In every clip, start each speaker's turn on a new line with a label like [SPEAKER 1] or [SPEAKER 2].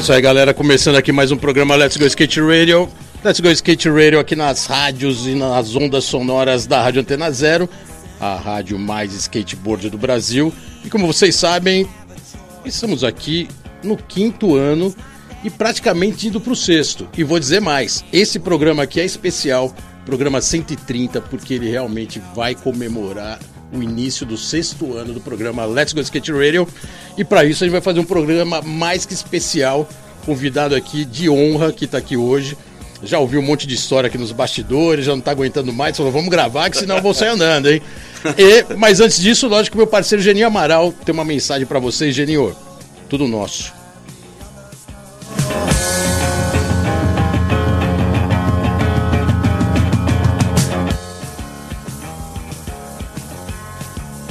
[SPEAKER 1] Isso aí, galera. Começando aqui mais um programa Let's Go Skate Radio. Let's Go Skate Radio aqui nas rádios e nas ondas sonoras da Rádio Antena Zero, a rádio mais skateboard do Brasil. E como vocês sabem, estamos aqui no quinto ano e praticamente indo para o sexto. E vou dizer mais: esse programa aqui é especial, programa 130, porque ele realmente vai comemorar o início do sexto ano do programa Let's Go Skate Radio. E para isso a gente vai fazer um programa mais que especial. Convidado aqui de honra que está aqui hoje. Já ouviu um monte de história aqui nos bastidores, já não está aguentando mais. Falou, vamos gravar, que senão eu vou sair andando, hein? E, mas antes disso, lógico meu parceiro Geninho Amaral tem uma mensagem para vocês, Geninho. Tudo nosso.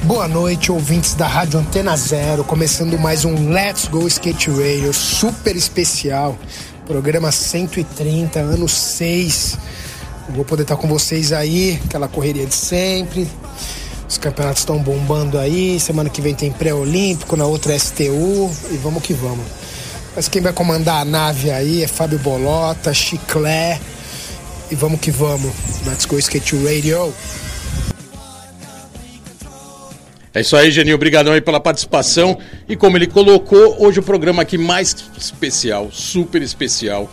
[SPEAKER 2] Boa noite, ouvintes da Rádio Antena Zero, começando mais um Let's Go Skate Radio super especial, programa 130, ano 6. Vou poder estar com vocês aí, aquela correria de sempre. Os campeonatos estão bombando aí, semana que vem tem pré-olímpico, na outra STU e vamos que vamos. Mas quem vai comandar a nave aí é Fábio Bolota, Chiclé e vamos que vamos. Let's Go Skate Radio.
[SPEAKER 1] É isso aí, Geninho. Obrigadão aí pela participação. E como ele colocou, hoje o programa aqui mais especial, super especial.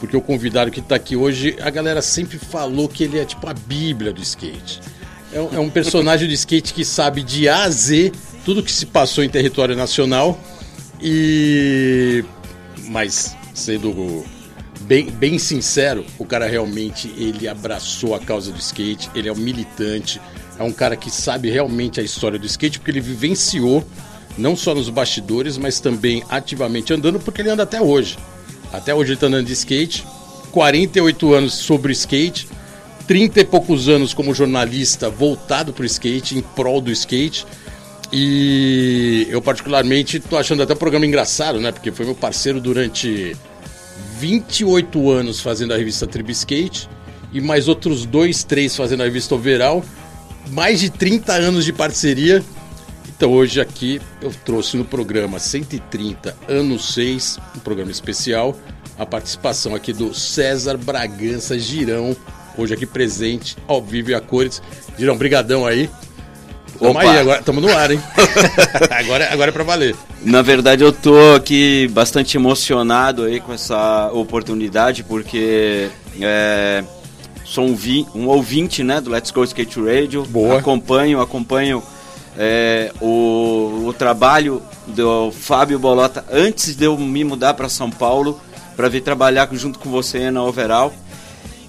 [SPEAKER 1] Porque o convidado que está aqui hoje, a galera sempre falou que ele é tipo a bíblia do skate. É um, é um personagem do skate que sabe de A a Z tudo que se passou em território nacional. E. Mas, sendo bem, bem sincero, o cara realmente ele abraçou a causa do skate, ele é um militante é um cara que sabe realmente a história do skate, porque ele vivenciou, não só nos bastidores, mas também ativamente andando, porque ele anda até hoje. Até hoje ele está andando de skate, 48 anos sobre skate, 30 e poucos anos como jornalista voltado para o skate, em prol do skate. E eu particularmente tô achando até o programa engraçado, né? Porque foi meu parceiro durante 28 anos fazendo a revista Tribo Skate e mais outros dois, três fazendo a revista Overall mais de 30 anos de parceria. Então hoje aqui eu trouxe no programa 130 anos 6, um programa especial, a participação aqui do César Bragança Girão, hoje aqui presente, ao vivo e a cores. Girão, brigadão aí. Tamo aí, agora estamos no ar, hein? agora, agora é pra valer.
[SPEAKER 3] Na verdade, eu tô aqui bastante emocionado aí com essa oportunidade, porque é, sou um, vi, um ouvinte né, do Let's Go Skate Radio.
[SPEAKER 1] Boa.
[SPEAKER 3] Acompanho, acompanho é, o, o trabalho do Fábio Bolota antes de eu me mudar para São Paulo para vir trabalhar junto com você na Overall.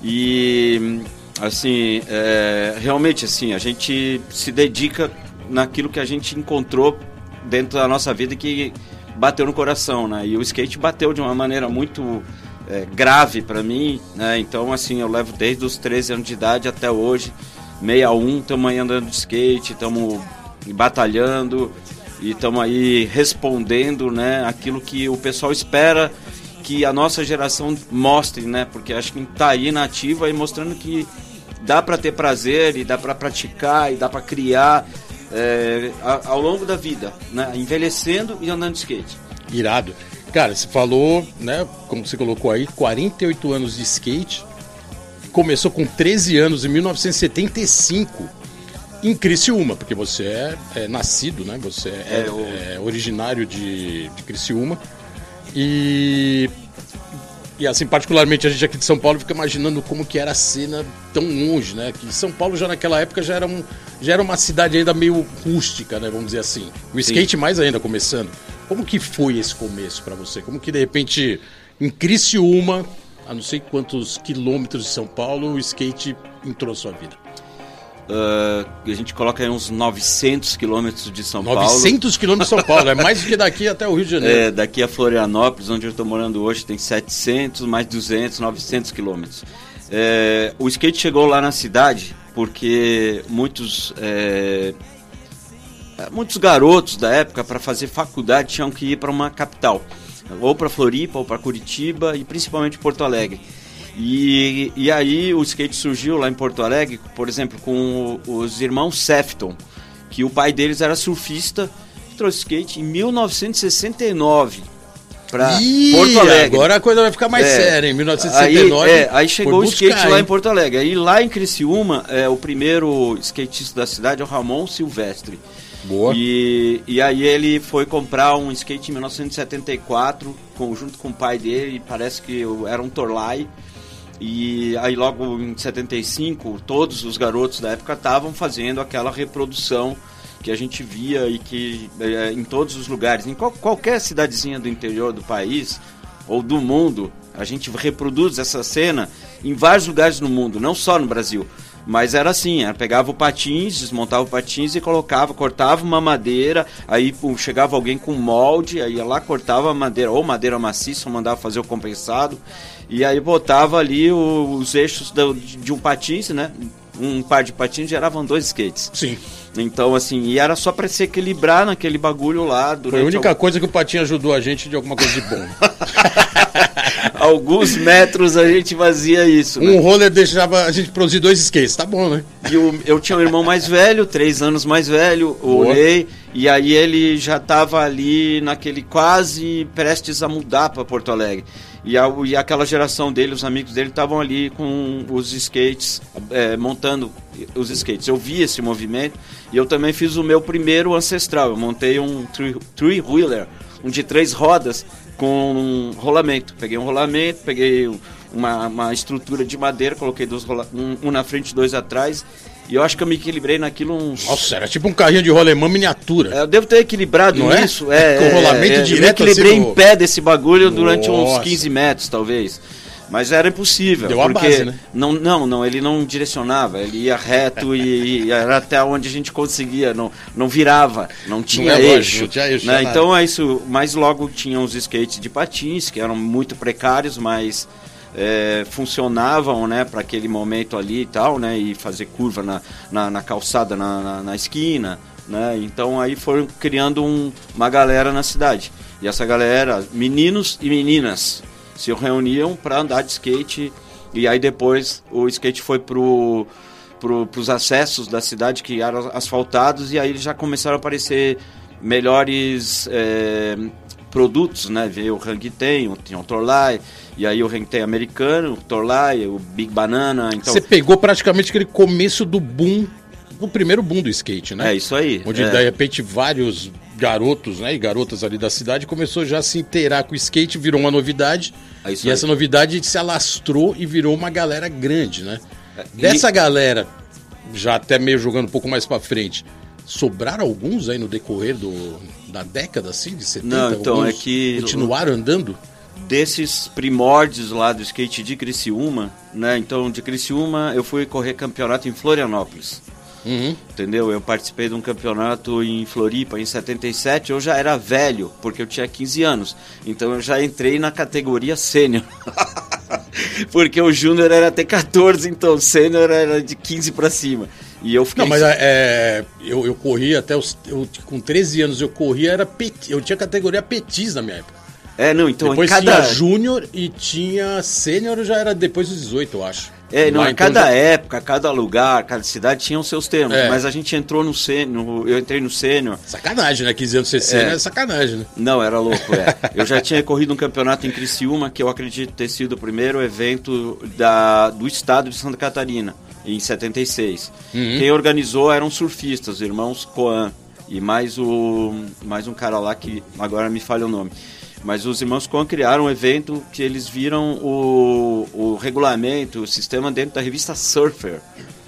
[SPEAKER 3] E assim, é, realmente assim, a gente se dedica naquilo que a gente encontrou dentro da nossa vida que bateu no coração, né? E o skate bateu de uma maneira muito é, grave para mim, né? Então, assim, eu levo desde os 13 anos de idade até hoje, 61, estamos aí andando de skate, estamos batalhando e estamos aí respondendo, né? Aquilo que o pessoal espera que a nossa geração mostre, né? Porque acho que está aí na ativa e mostrando que dá para ter prazer e dá para praticar e dá para criar é, ao longo da vida, né? Envelhecendo e andando de skate.
[SPEAKER 1] Irado. Cara, você falou, né, como você colocou aí, 48 anos de skate. Começou com 13 anos em 1975 em Criciúma, porque você é, é nascido, né? Você é,
[SPEAKER 3] É, o-
[SPEAKER 1] é originário de, de Criciúma. E e assim, particularmente a gente aqui de São Paulo fica imaginando como que era a cena tão longe, né? Que São Paulo já naquela época já era, um, já era uma cidade ainda meio rústica, né? Vamos dizer assim. O skate mais ainda começando. Como que foi esse começo para você? Como que de repente em Criciúma, a não sei quantos quilômetros de São Paulo, o skate entrou na sua vida?
[SPEAKER 3] Uh, a gente coloca aí uns 900 quilômetros de São
[SPEAKER 1] 900
[SPEAKER 3] Paulo.
[SPEAKER 1] 900 quilômetros de São Paulo, é mais do que daqui até o Rio de Janeiro.
[SPEAKER 3] É, daqui a Florianópolis, onde eu estou morando hoje, tem 700, mais 200, 900 quilômetros. É, o skate chegou lá na cidade porque muitos é, muitos garotos da época para fazer faculdade tinham que ir para uma capital, ou para Floripa, ou para Curitiba e principalmente Porto Alegre. E, e aí o skate surgiu lá em Porto Alegre, por exemplo, com os irmãos Sefton, que o pai deles era surfista, que trouxe skate em 1969 para Porto Alegre.
[SPEAKER 1] Agora a coisa vai ficar mais é, séria, em 1969.
[SPEAKER 3] Aí, é, aí chegou o skate buscar, lá em Porto Alegre. Aí lá em Criciúma, é, o primeiro skatista da cidade é o Ramon Silvestre.
[SPEAKER 1] Boa.
[SPEAKER 3] E, e aí ele foi comprar um skate em 1974, com, junto com o pai dele, parece que era um Torlai. E aí logo em 75, todos os garotos da época estavam fazendo aquela reprodução que a gente via e que é, em todos os lugares, em qual, qualquer cidadezinha do interior do país ou do mundo, a gente reproduz essa cena em vários lugares no mundo, não só no Brasil. Mas era assim, era, pegava o patins, desmontava o patins e colocava, cortava uma madeira, aí chegava alguém com molde, aí ia lá, cortava a madeira, ou madeira maciça, mandava fazer o compensado, e aí botava ali o, os eixos do, de um patins, né? Um par de patins geravam dois skates.
[SPEAKER 1] Sim.
[SPEAKER 3] Então, assim, e era só para se equilibrar naquele bagulho lá.
[SPEAKER 1] Foi a única algum... coisa que o Patinho ajudou a gente de alguma coisa de bom.
[SPEAKER 3] Alguns metros a gente fazia isso.
[SPEAKER 1] Um né? roller deixava a gente produzir dois skates, tá bom, né?
[SPEAKER 3] E o, eu tinha um irmão mais velho, três anos mais velho, olhei, e aí ele já estava ali naquele quase prestes a mudar para Porto Alegre. E, a, e aquela geração dele, os amigos dele, estavam ali com os skates, é, montando os skates. Eu vi esse movimento e eu também fiz o meu primeiro ancestral. Eu montei um three-wheeler, um de três rodas, com um rolamento. Peguei um rolamento, peguei uma, uma estrutura de madeira, coloquei dois rola um, um na frente dois atrás e eu acho que eu me equilibrei naquilo uns.
[SPEAKER 1] Nossa, era tipo um carrinho de rolemã miniatura.
[SPEAKER 3] É, eu devo ter equilibrado
[SPEAKER 1] Não
[SPEAKER 3] é? isso. É,
[SPEAKER 1] Com rolamento é,
[SPEAKER 3] direto. Eu me equilibrei assim em pé desse bagulho Nossa. durante uns 15 metros, talvez. Mas era impossível.
[SPEAKER 1] Deu
[SPEAKER 3] porque
[SPEAKER 1] base, né?
[SPEAKER 3] não, não, não, ele não direcionava, ele ia reto e, e, era até onde a gente conseguia, não, não virava, não tinha não é eixo. Lógico, tinha eixo né? Então é isso, mas logo tinha os skates de patins, que eram muito precários, mas é, funcionavam né, para aquele momento ali e tal, né, e fazer curva na, na, na calçada, na, na, na, esquina. Né, então aí foram criando um, uma galera na cidade. E essa galera, meninos e meninas, se reuniam para andar de skate. E aí depois o skate foi pro para os acessos da cidade que eram asfaltados e aí já começaram a aparecer melhores é, produtos, né? Veio o Hang Ten, tinha o Torlai, e aí o Hang Ten americano, o Torlai, o Big Banana. Então...
[SPEAKER 1] Você pegou praticamente aquele começo do boom, o primeiro boom do skate, né?
[SPEAKER 3] É isso aí.
[SPEAKER 1] Onde
[SPEAKER 3] é.
[SPEAKER 1] de repente vários garotos né, e garotas ali da cidade começou já a se inteirar com o skate, virou uma novidade. É e aí. essa novidade se alastrou e virou uma galera grande, né? É, e... Dessa galera, já até meio jogando um pouco mais para frente, sobraram alguns aí no decorrer do, da década, assim, de 70?
[SPEAKER 3] Não, então é que...
[SPEAKER 1] Continuaram andando?
[SPEAKER 3] Desses primórdios lá do skate de Criciúma, né? Então, de Criciúma eu fui correr campeonato em Florianópolis.
[SPEAKER 1] Uhum.
[SPEAKER 3] Entendeu? Eu participei de um campeonato em Floripa em 77. Eu já era velho, porque eu tinha 15 anos. Então eu já entrei na categoria sênior. porque o júnior era até 14, então sênior era de 15 para cima. E eu fiquei.
[SPEAKER 1] Não, mas é, eu, eu corri até os. Eu, com 13 anos eu corria, era pet, eu tinha categoria petis na minha época.
[SPEAKER 3] É, não, então
[SPEAKER 1] depois
[SPEAKER 3] cada...
[SPEAKER 1] tinha júnior e tinha sênior, já era depois dos 18, eu acho.
[SPEAKER 3] É, não, então cada já... época, cada lugar, cada cidade tinha os seus termos, é. mas a gente entrou no sênior, eu entrei no sênior.
[SPEAKER 1] Sacanagem, né? 15 anos ser sênior é. é sacanagem, né?
[SPEAKER 3] Não, era louco, é. eu já tinha corrido um campeonato em Criciúma, que eu acredito ter sido o primeiro evento da, do estado de Santa Catarina em 76. Uhum. Quem organizou eram surfistas, os irmãos Coan e mais o mais um cara lá que agora me falha o nome. Mas os irmãos Coan criaram um evento que eles viram o, o regulamento, o sistema dentro da revista Surfer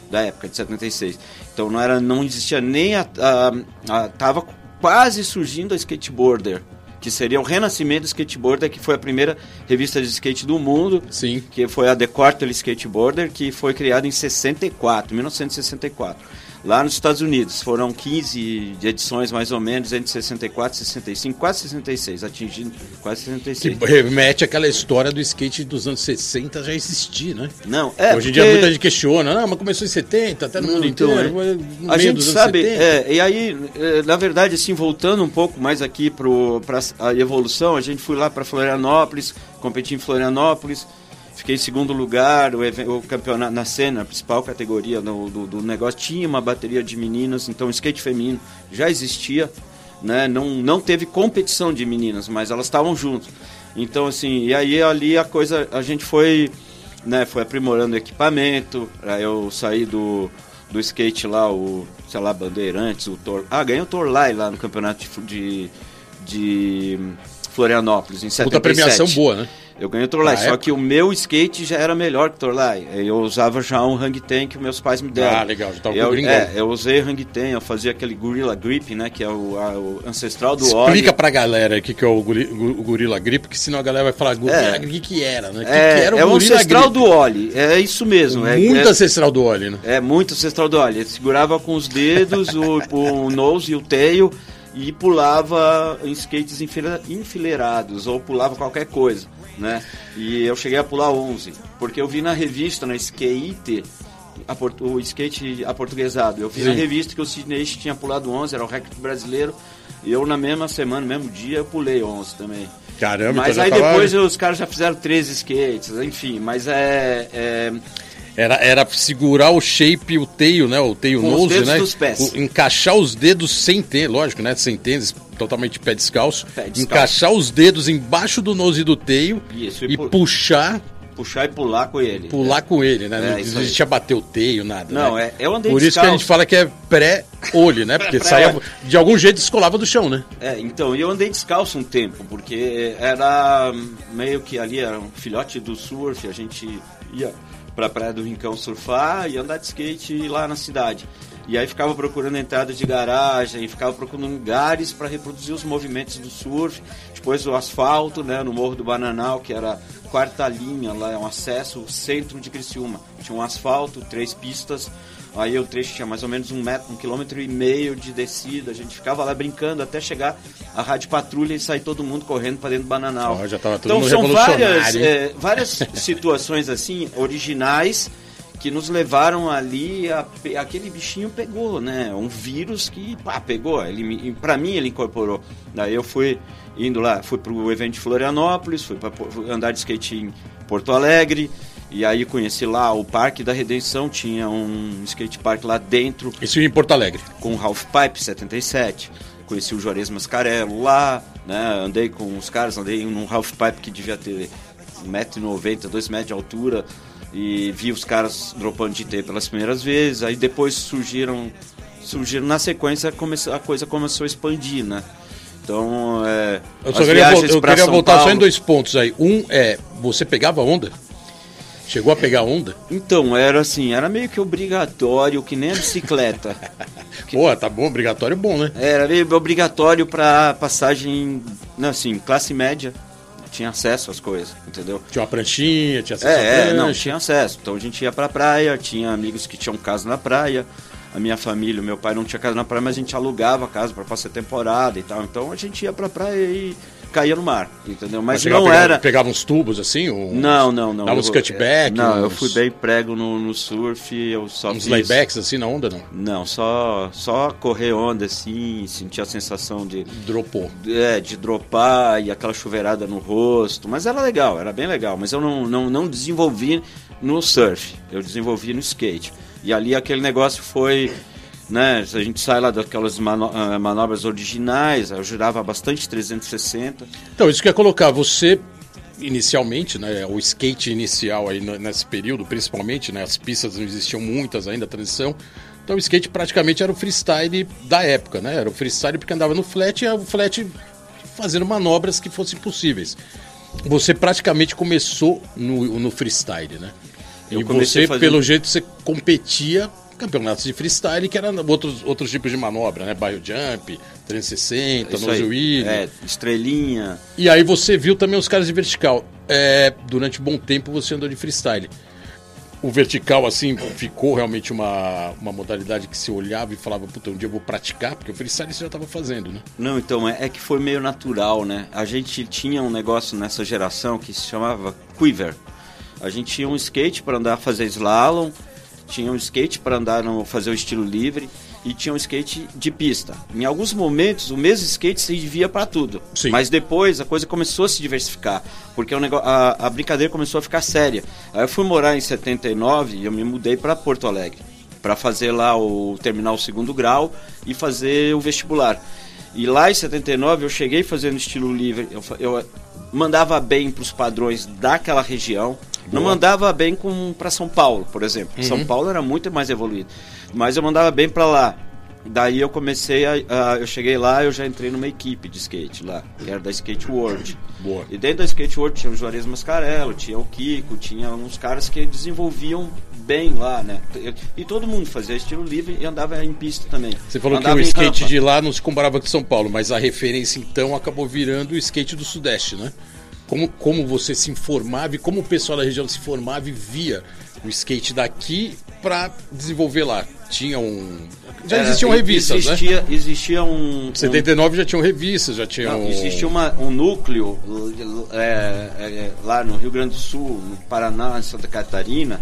[SPEAKER 3] da época de 76. Então não era não existia nem a, a, a tava quase surgindo a skateboarder que seria o renascimento do skateboarder, que foi a primeira revista de skate do mundo,
[SPEAKER 1] Sim.
[SPEAKER 3] que foi a The Quarterly Skateboarder, que foi criada em 64, 1964 lá nos Estados Unidos. Foram 15 de edições, mais ou menos, entre 64 e 65, quase 66, atingindo quase 66.
[SPEAKER 1] Que remete àquela história do skate dos anos 60 já existir, né?
[SPEAKER 3] Não, é.
[SPEAKER 1] Hoje em dia muita gente questiona, não, mas começou em 70, até no mundo
[SPEAKER 3] então,
[SPEAKER 1] inteiro.
[SPEAKER 3] é. A gente sabe,
[SPEAKER 1] 70.
[SPEAKER 3] é, e aí, é, na verdade, assim, voltando um pouco mais aqui para a evolução, a gente foi lá para Florianópolis, competi em Florianópolis, fiquei em segundo lugar, o, o campeonato na cena, a principal categoria do, do, do negócio, tinha uma bateria de meninas, então o skate feminino já existia, né? não, não teve competição de meninas, mas elas estavam juntas. Então, assim, e aí ali a coisa, a gente foi, né, foi aprimorando o equipamento, aí eu saí do, do skate lá, o, sei lá, Bandeirantes, o Tor... Ah, ganhei o Torlai lá no campeonato de, de, de Florianópolis, em 77.
[SPEAKER 1] Puta premiação boa, né?
[SPEAKER 3] Eu ganhei o Torlai, só
[SPEAKER 1] época?
[SPEAKER 3] que o meu skate já era melhor que o Torlai. Eu usava já um hang ten que meus pais me deram.
[SPEAKER 1] Ah, legal, já tava
[SPEAKER 3] eu,
[SPEAKER 1] o gringão.
[SPEAKER 3] É, eu usei hang ten, eu fazia aquele Gorilla Grip, né, que é o, a- o ancestral do
[SPEAKER 1] Explica
[SPEAKER 3] óleo.
[SPEAKER 1] pra galera o que, que é o, guri- o Gorilla Grip, porque senão a galera vai falar, Gorilla
[SPEAKER 3] É.
[SPEAKER 1] o que, que era, né? Que,
[SPEAKER 3] É,
[SPEAKER 1] que era o
[SPEAKER 3] é o ancestral
[SPEAKER 1] Grip?
[SPEAKER 3] do óleo, é isso mesmo. é,
[SPEAKER 1] Muito
[SPEAKER 3] é,
[SPEAKER 1] ancestral do óleo, né?
[SPEAKER 3] É muito ancestral do óleo. Ele segurava com os dedos o, o nose e o tail e pulava em skates enfileirados ou pulava qualquer coisa, né? E eu cheguei a pular 11, porque eu vi na revista, na Skate, a o skate aportuguesado. Eu na
[SPEAKER 1] Sim.
[SPEAKER 3] revista que o Sidney tinha pulado 11, era o recorde brasileiro. E eu na mesma semana, no mesmo dia, eu pulei 11 também.
[SPEAKER 1] Caramba,
[SPEAKER 3] Mas
[SPEAKER 1] então
[SPEAKER 3] aí
[SPEAKER 1] tava-
[SPEAKER 3] depois os caras já fizeram 13 skates, enfim, mas é- é
[SPEAKER 1] Era, era segurar o shape, o teio, né? O teio
[SPEAKER 3] Com os
[SPEAKER 1] nose, né? O- encaixar os dedos sem tênis, lógico, né? Sem tênis, totalmente pé descalço.
[SPEAKER 3] Pé descalço.
[SPEAKER 1] Encaixar os dedos embaixo do nose do teio
[SPEAKER 3] Isso,
[SPEAKER 1] e,
[SPEAKER 3] e pu-
[SPEAKER 1] puxar,
[SPEAKER 3] puxar e pular com ele.
[SPEAKER 1] pular com ele, né?
[SPEAKER 3] É,
[SPEAKER 1] não existia bater o teio, nada.
[SPEAKER 3] Não,
[SPEAKER 1] né?
[SPEAKER 3] é, eu andei
[SPEAKER 1] Por isso que a gente
[SPEAKER 3] descalço.
[SPEAKER 1] fala que é pré-olho, né? Porque saía,
[SPEAKER 3] Pré-olho.
[SPEAKER 1] de algum jeito descolava do chão, né?
[SPEAKER 3] É, então, eu andei descalço um tempo, porque era meio que ali, era um filhote do surf, a gente ia pra Praia do Rincão surfar e andar de skate lá na cidade. E aí ficava procurando entrada de garagem, ficava procurando lugares para reproduzir os movimentos do surf. Depois o asfalto, né, no Morro do Bananal, que era quarta linha, lá é um acesso, centro de Criciúma. Tinha um asfalto, três pistas, Aí o trecho tinha mais ou menos um metro, um quilômetro e meio de descida. A gente ficava lá brincando até chegar a rádio patrulha e sair todo mundo correndo para dentro do bananal.
[SPEAKER 1] Todo
[SPEAKER 3] então são várias, é, várias situações assim originais que nos levaram ali a aquele bichinho pegou, né? Um vírus que pá, pegou. Ele para mim ele incorporou. Daí eu fui indo lá, fui pro evento de Florianópolis, fui para andar de skate em Porto Alegre. E aí conheci lá o Parque da Redenção, tinha um skate park lá dentro
[SPEAKER 1] Isso em Porto Alegre.
[SPEAKER 3] com o Half Pipe 77. Conheci o Juarez Mascarello lá, né? Andei com os caras, andei num Half Pipe que devia ter 1,90m, 2 metros de altura. E vi os caras dropando de T pelas primeiras vezes. Aí depois surgiram. Surgiram na sequência a coisa começou a expandir, né? Então, é,
[SPEAKER 1] Eu só queria, eu queria voltar só em
[SPEAKER 3] Paulo-
[SPEAKER 1] dois pontos aí. Um é, você pegava onda? Chegou a pegar onda?
[SPEAKER 3] Então, era assim, era meio que obrigatório, que nem a bicicleta.
[SPEAKER 1] Pô, tá bom, obrigatório bom, né?
[SPEAKER 3] Era meio obrigatório para passagem, não, assim, classe média. Tinha acesso às coisas, entendeu?
[SPEAKER 1] Tinha uma pranchinha, tinha acesso à
[SPEAKER 3] É, é,
[SPEAKER 1] prancha.
[SPEAKER 3] não, tinha acesso. Então a gente ia pra praia, tinha amigos que tinham casa na praia. A minha família, o meu pai não tinha casa na praia, mas a gente alugava a casa para passar temporada e tal. Então a gente ia pra praia e caía no mar, entendeu? Mas
[SPEAKER 1] chegava
[SPEAKER 3] não
[SPEAKER 1] a pegar-
[SPEAKER 3] era.
[SPEAKER 1] Pegava uns tubos assim? Um,
[SPEAKER 3] Não, não, não.
[SPEAKER 1] Dava uns
[SPEAKER 3] Eu-
[SPEAKER 1] cutback?
[SPEAKER 3] Não, eu
[SPEAKER 1] uns-
[SPEAKER 3] fui bem prego no, no surf, eu só
[SPEAKER 1] Uns
[SPEAKER 3] fiz-
[SPEAKER 1] laybacks assim na onda, não?
[SPEAKER 3] Não, só, só correr onda assim, sentir a sensação de,
[SPEAKER 1] Dropou.
[SPEAKER 3] é, de dropar e aquela chuveirada no rosto. Mas era legal, era bem legal. Mas eu não, não, não desenvolvi no surf, eu desenvolvi no skate. E ali aquele negócio foi. Né, a gente sai lá daquelas ah, manobras originais, eu girava bastante 360.
[SPEAKER 1] Então, isso que ia colocar, você inicialmente, né, o skate inicial aí nesse período, principalmente, né, as pistas não existiam muitas ainda, a transição. Então o skate praticamente era o freestyle da época, né? Era o freestyle porque andava no flat e o flat fazendo manobras que fossem possíveis. Você praticamente começou no, no freestyle, né?
[SPEAKER 3] Eu
[SPEAKER 1] e você,
[SPEAKER 3] fazendo-
[SPEAKER 1] pelo jeito, você competia campeonatos de freestyle que eram outros, outros tipos de manobra, né? Bio jump, 360,
[SPEAKER 3] Isso
[SPEAKER 1] nose wheel.
[SPEAKER 3] É, estrelinha.
[SPEAKER 1] E aí você viu também os caras de vertical. É, durante um bom tempo você andou de freestyle. O vertical, assim, ficou realmente uma, uma modalidade que se olhava e falava, puta, um dia eu vou praticar, porque o freestyle você já estava fazendo, né?
[SPEAKER 3] Não, então, é, é que foi meio natural, né? A gente tinha um negócio nessa geração que se chamava quiver. A gente tinha um skate para andar fazer slalom, tinha um skate para andar no, fazer o estilo livre e tinha um skate de pista. Em alguns momentos, o mesmo skate servia para tudo.
[SPEAKER 1] Sim.
[SPEAKER 3] Mas depois a coisa começou a se diversificar, porque o negócio, a, a brincadeira começou a ficar séria. Aí eu fui morar em 79 e eu me mudei para Porto Alegre para fazer lá o terminar o segundo grau e fazer o vestibular. E lá em 79 eu cheguei fazendo estilo livre, eu, eu mandava bem para os padrões daquela região, não mandava bem para São Paulo, por exemplo. São Paulo era muito mais evoluído, mas eu mandava bem para lá. Daí eu comecei a, a- eu cheguei lá, eu já entrei numa equipe de skate lá, que era da Skate World.
[SPEAKER 1] Boa.
[SPEAKER 3] E dentro da Skate World tinha o Juarez Mascarello, tinha o Kiko, tinha uns caras que desenvolviam bem lá, né? E todo mundo fazia estilo livre e andava em pista também.
[SPEAKER 1] Você falou
[SPEAKER 3] Andava
[SPEAKER 1] que o skate
[SPEAKER 3] rampa.
[SPEAKER 1] de lá não se comparava com São Paulo, mas a referência então acabou virando o skate do Sudeste, né? Como, como você se informava e como o pessoal da região se formava e via o skate daqui para desenvolver lá. Tinha um. Já
[SPEAKER 3] Era-
[SPEAKER 1] existiam revistas, né?
[SPEAKER 3] existia, Existia um... um
[SPEAKER 1] 79 já tinham revistas, já tinham.
[SPEAKER 3] Não, existia uma, um núcleo é, é, lá no Rio Grande do Sul, no Paraná, em Santa Catarina,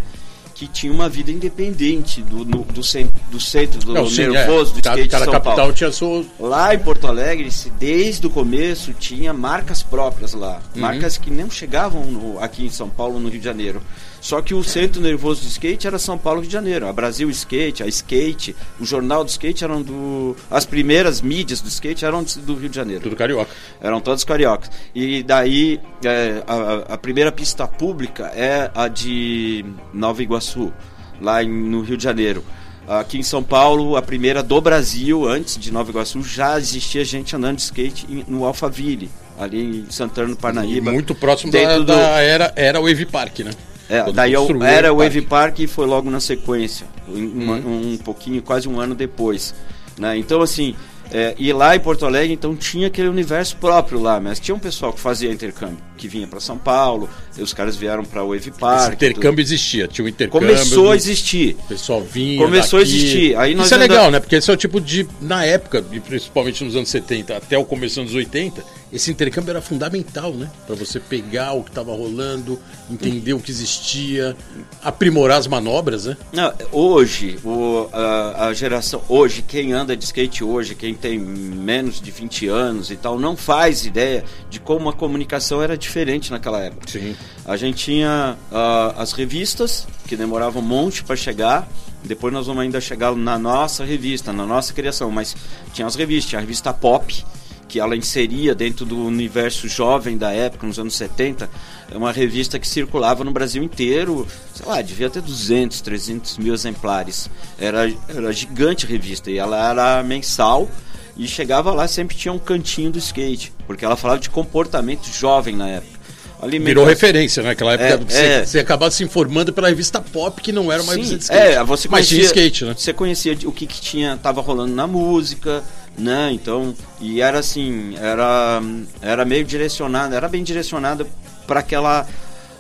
[SPEAKER 3] que tinha uma vida independente do, no- do, cen- do centro, do
[SPEAKER 1] Não, sim, é.
[SPEAKER 3] do
[SPEAKER 1] Cada,
[SPEAKER 3] skate de
[SPEAKER 1] cada
[SPEAKER 3] São
[SPEAKER 1] capital
[SPEAKER 3] Paulo.
[SPEAKER 1] tinha sua.
[SPEAKER 3] Lá em Porto Alegre, desde o começo, tinha marcas próprias lá.
[SPEAKER 1] Uhum.
[SPEAKER 3] Marcas que não chegavam no- aqui em São Paulo, no Rio de Janeiro. Só que o centro nervoso do skate era São Paulo e Rio de Janeiro. A Brasil Skate, a Skate, o jornal do skate eram do. As primeiras mídias do skate eram do Rio de Janeiro.
[SPEAKER 1] Tudo carioca.
[SPEAKER 3] Eram todos cariocas. E daí, é, a, a primeira pista pública é a de Nova Iguaçu, lá em- no Rio de Janeiro. Aqui em São Paulo, a primeira do Brasil, antes de Nova Iguaçu, já existia gente andando de skate no Alphaville, ali em Santana do Parnaíba.
[SPEAKER 1] Muito próximo da,
[SPEAKER 3] do-
[SPEAKER 1] da era, era Wave Park, né?
[SPEAKER 3] É, daí eu, era o
[SPEAKER 1] Wave
[SPEAKER 3] Park e foi logo na sequência, um,
[SPEAKER 1] Uhum.
[SPEAKER 3] um pouquinho, quase um ano depois. Né? Então, assim, é, e lá em Porto Alegre, então tinha aquele universo próprio lá, mas tinha um pessoal que fazia intercâmbio, que vinha para São Paulo, e os caras vieram para o Wave Park.
[SPEAKER 1] Esse intercâmbio existia, tinha um intercâmbio.
[SPEAKER 3] Começou a existir.
[SPEAKER 1] O pessoal vinha.
[SPEAKER 3] Começou a
[SPEAKER 1] daqui.
[SPEAKER 3] existir. Aí
[SPEAKER 1] Isso é legal, né? Porque esse é o tipo de. Na época, e principalmente nos anos 70 até o começo dos anos 80, esse intercâmbio era fundamental, né? Pra você pegar o que tava rolando, entender o que existia, aprimorar as manobras, né?
[SPEAKER 3] Não, hoje, o, a, a geração, hoje, quem anda de skate hoje, quem tem menos de 20 anos e tal, não faz ideia de como a comunicação era diferente naquela época.
[SPEAKER 1] Sim.
[SPEAKER 3] A gente tinha ah, as revistas, que demoravam um monte para chegar. Depois nós vamos ainda chegar na nossa revista, na nossa criação. Mas tinha as revistas, tinha a revista Pop, que ela inseria dentro do universo jovem da época, nos anos 70. É uma revista que circulava no Brasil inteiro, sei lá, devia ter 200, 300 mil exemplares. Era, era gigante a revista e ela era mensal. E chegava lá, sempre tinha um cantinho do skate, porque ela falava de comportamento jovem na época. Alimentação-
[SPEAKER 1] Virou referência, né? Naquela época
[SPEAKER 3] É,
[SPEAKER 1] você,
[SPEAKER 3] é.
[SPEAKER 1] você acabava se informando pela revista Pop, que não era uma
[SPEAKER 3] Sim,
[SPEAKER 1] revista de skate.
[SPEAKER 3] É, você
[SPEAKER 1] mas
[SPEAKER 3] conhecia,
[SPEAKER 1] tinha skate, né?
[SPEAKER 3] Você conhecia o que, que tinha, tava rolando na música, né? Então, e era assim, era, era meio direcionado, era bem direcionado para aquela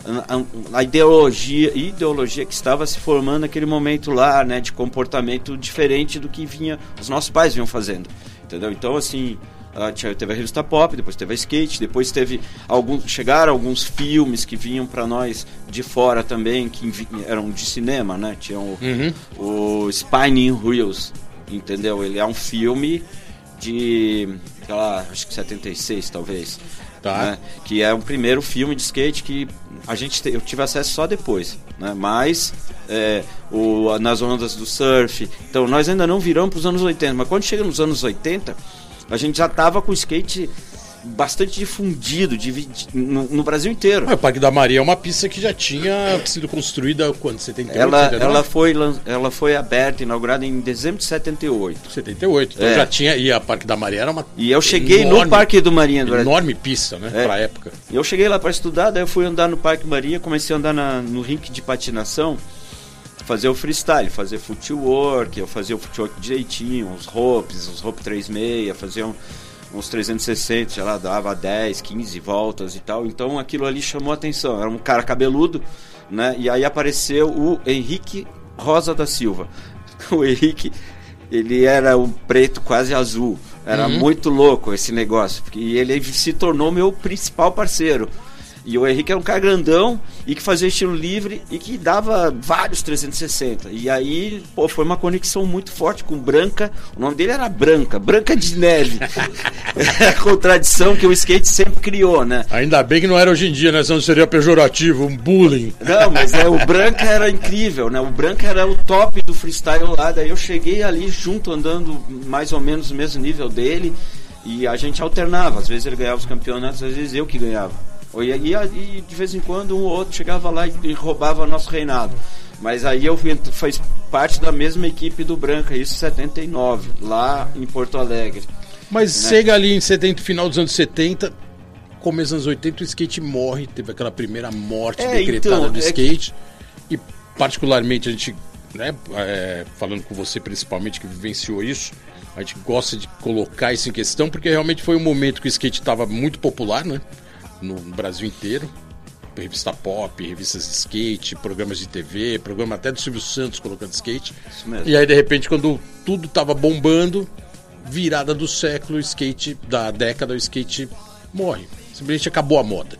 [SPEAKER 3] a, a ideologia, ideologia que estava se formando naquele momento lá, né, de comportamento diferente do que vinha os nossos pais vinham fazendo, entendeu? Então, assim, teve a revista Pop, depois teve a Skate, depois teve alguns chegaram alguns filmes que vinham para nós de fora também, que eram de cinema, né? Tinha o, o Spinning Wheels, entendeu? Ele é um filme de, sei lá, acho que 76 talvez.
[SPEAKER 1] Tá.
[SPEAKER 3] né? Que é o primeiro filme de skate que a gente te- eu tive acesso só depois, né? Mas é, o, nas ondas do surf. Então nós ainda não viramos para os anos 80, mas quando chega nos anos 80, a gente já tava com o skate bastante difundido no, no Brasil inteiro.
[SPEAKER 1] Ah, o Parque da Maria é uma pista que já tinha sido construída quando? 78,
[SPEAKER 3] Ela,
[SPEAKER 1] 79?
[SPEAKER 3] ela, foi, ela foi aberta, inaugurada em dezembro de 78.
[SPEAKER 1] 78. Então
[SPEAKER 3] É.
[SPEAKER 1] já tinha. E a Parque da Maria era uma.
[SPEAKER 3] E eu cheguei
[SPEAKER 1] enorme,
[SPEAKER 3] no Parque do Marinha do Brasil.
[SPEAKER 1] Enorme pista, né?
[SPEAKER 3] É.
[SPEAKER 1] Pra época.
[SPEAKER 3] E Eu cheguei lá para estudar, daí eu fui andar no Parque Maria, comecei a andar na- no rink de patinação. Fazer o freestyle, fazer footwork, eu fazia o footwork direitinho, os ropes, os rope 36, fazia um, uns 360, já lá dava 10, 15 voltas e tal. Então aquilo ali chamou a atenção. Era um cara cabeludo, né? E aí apareceu o Henrique Rosa da Silva. O Henrique, ele era um preto quase azul. Era uhum. muito louco esse negócio. E ele se tornou meu principal parceiro. E o Henrique era um cara grandão e que fazia estilo livre e que dava vários 360. E aí, pô, foi uma conexão muito forte com Branca. O nome dele era Branca, Branca de Neve. é a contradição que o skate sempre criou, né?
[SPEAKER 1] Ainda bem que não era hoje em dia, né? Senão seria pejorativo, um bullying.
[SPEAKER 3] Não, mas é, o Branca era incrível, né? O Branca era o top do freestyle lá. Daí eu cheguei ali junto, andando mais ou menos no mesmo nível dele. E a gente alternava. Às vezes ele ganhava os campeonatos, às vezes eu que ganhava. E, e, de vez em quando um ou outro chegava lá e, roubava nosso reinado. Mas aí eu faz parte da mesma equipe do Branca, isso em 79, lá em Porto Alegre.
[SPEAKER 1] Mas né? chega ali em 70, final dos anos 70, começo dos anos 80, o skate morre, teve aquela primeira morte é, decretada então, do é skate. Que... E particularmente a gente, né, é, falando com você principalmente que vivenciou isso, a gente gosta de colocar isso em questão porque realmente foi um momento que o skate estava muito popular, né? No Brasil inteiro. Revista pop, revistas de skate, programas de TV, programa até do Silvio Santos colocando skate. E aí, de repente, quando tudo tava bombando, virada do século, o skate, da década, o skate morre. Simplesmente acabou a moda.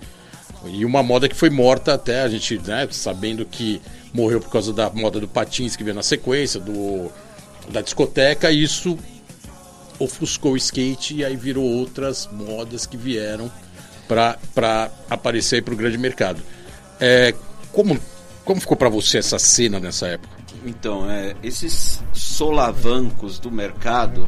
[SPEAKER 1] E uma moda que foi morta até, a gente, né, sabendo que morreu por causa da moda do patins que veio na sequência, do da discoteca, isso ofuscou o skate e aí virou outras modas que vieram para aparecer para o grande mercado. É, como, como ficou para você essa cena nessa época?
[SPEAKER 3] Então, é, esses solavancos do mercado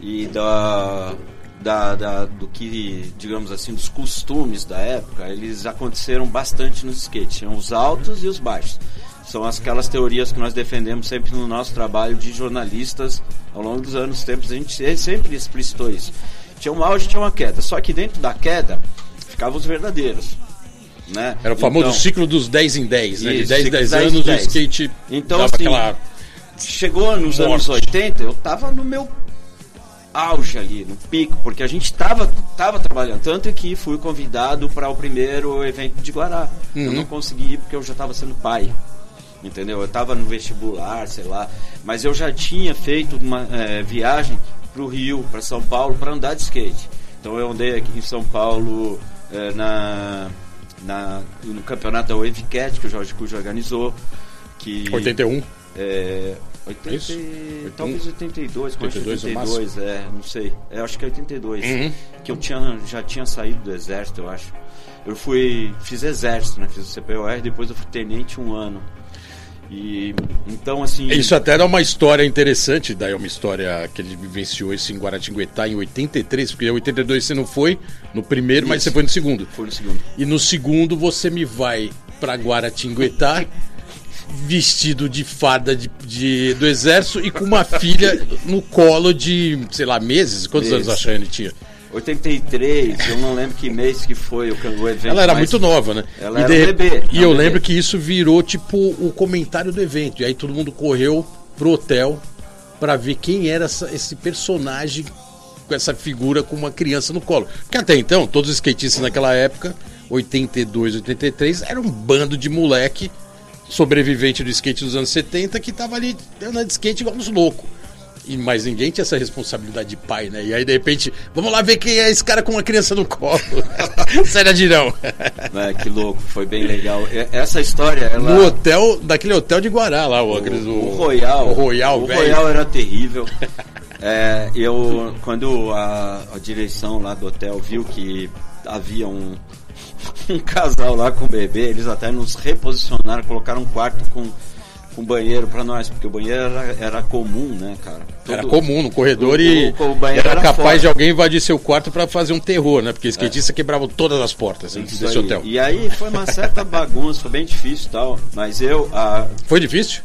[SPEAKER 3] e da, da, da, do que, digamos assim, dos costumes da época, eles aconteceram bastante nos skates. Tinham os altos e os baixos. São aquelas teorias que nós defendemos sempre no nosso trabalho de jornalistas ao longo dos anos, tempos, a gente sempre explicitou isso. Tinha um auge, tinha uma queda. Só que dentro da queda, ficavam os verdadeiros. Né?
[SPEAKER 1] Era o famoso então, ciclo dos 10 em 10, né? De 10 em 10 anos 10. o skate
[SPEAKER 3] então, assim, aquela... chegou nos morte. anos 80, eu tava no meu auge ali, no pico, porque a gente tava, tava trabalhando. Tanto que fui convidado para o primeiro evento de Guará. Uhum. Eu não consegui ir porque eu já estava sendo pai. Entendeu? Eu estava no vestibular, sei lá. Mas eu já tinha feito uma é, viagem para o Rio, para São Paulo, para andar de skate. Então eu andei aqui em São Paulo é, na, na, no campeonato da Wavecat, que o Jorge Cujo organizou. Que,
[SPEAKER 1] 81?
[SPEAKER 3] É, 80, Isso? Talvez 82, 82, 82 é, não sei. É, acho que é 82. Uhum. Que eu tinha, já tinha saído do exército, eu acho. Eu fui, fiz exército, né? Fiz o CPOR, depois eu fui tenente um ano. E então assim.
[SPEAKER 1] Isso até era uma história interessante, daí é uma história que ele vivenciou isso em Guaratinguetá em 83, porque em 82 você não foi no primeiro, isso. mas você foi no segundo.
[SPEAKER 3] Foi no segundo.
[SPEAKER 1] E no segundo você me vai para Guaratinguetá vestido de fada de, de, do exército e com uma filha no colo de, sei lá, meses. Quantos meses. anos a Chayane tinha?
[SPEAKER 3] 83, eu não lembro que mês que foi o, o evento.
[SPEAKER 1] Ela era muito nova, né?
[SPEAKER 3] Ela e era de, um bebê.
[SPEAKER 1] E eu bebê. lembro que isso virou tipo o comentário do evento. E aí todo mundo correu pro hotel para ver quem era essa, esse personagem com essa figura com uma criança no colo. Porque até então, todos os skatistas naquela época, 82, 83, era um bando de moleque sobrevivente do skate dos anos 70 que tava ali andando de skate igual uns loucos. E mais ninguém tinha essa responsabilidade de pai, né? E aí, de repente, vamos lá ver quem é esse cara com uma criança no colo. Sério, Dirão.
[SPEAKER 3] É, que louco, foi bem legal. Essa história, ela...
[SPEAKER 1] No hotel, daquele hotel de Guará lá, o, o,
[SPEAKER 3] o, Royal.
[SPEAKER 1] O Royal,
[SPEAKER 3] O Royal era terrível. É, eu, quando a, a direção lá do hotel viu que havia um, um casal lá com o bebê, eles até nos reposicionaram, colocaram um quarto com com banheiro para nós, porque o banheiro era, era comum, né, cara?
[SPEAKER 1] Todo, era comum no corredor o, e o, o era, era, capaz fora. de alguém invadir seu quarto para fazer um terror, né? Porque skatista é. quebrava todas as portas Isso desse aí. hotel.
[SPEAKER 3] E aí foi uma certa bagunça, foi bem difícil e tal, mas eu... A...
[SPEAKER 1] Foi difícil?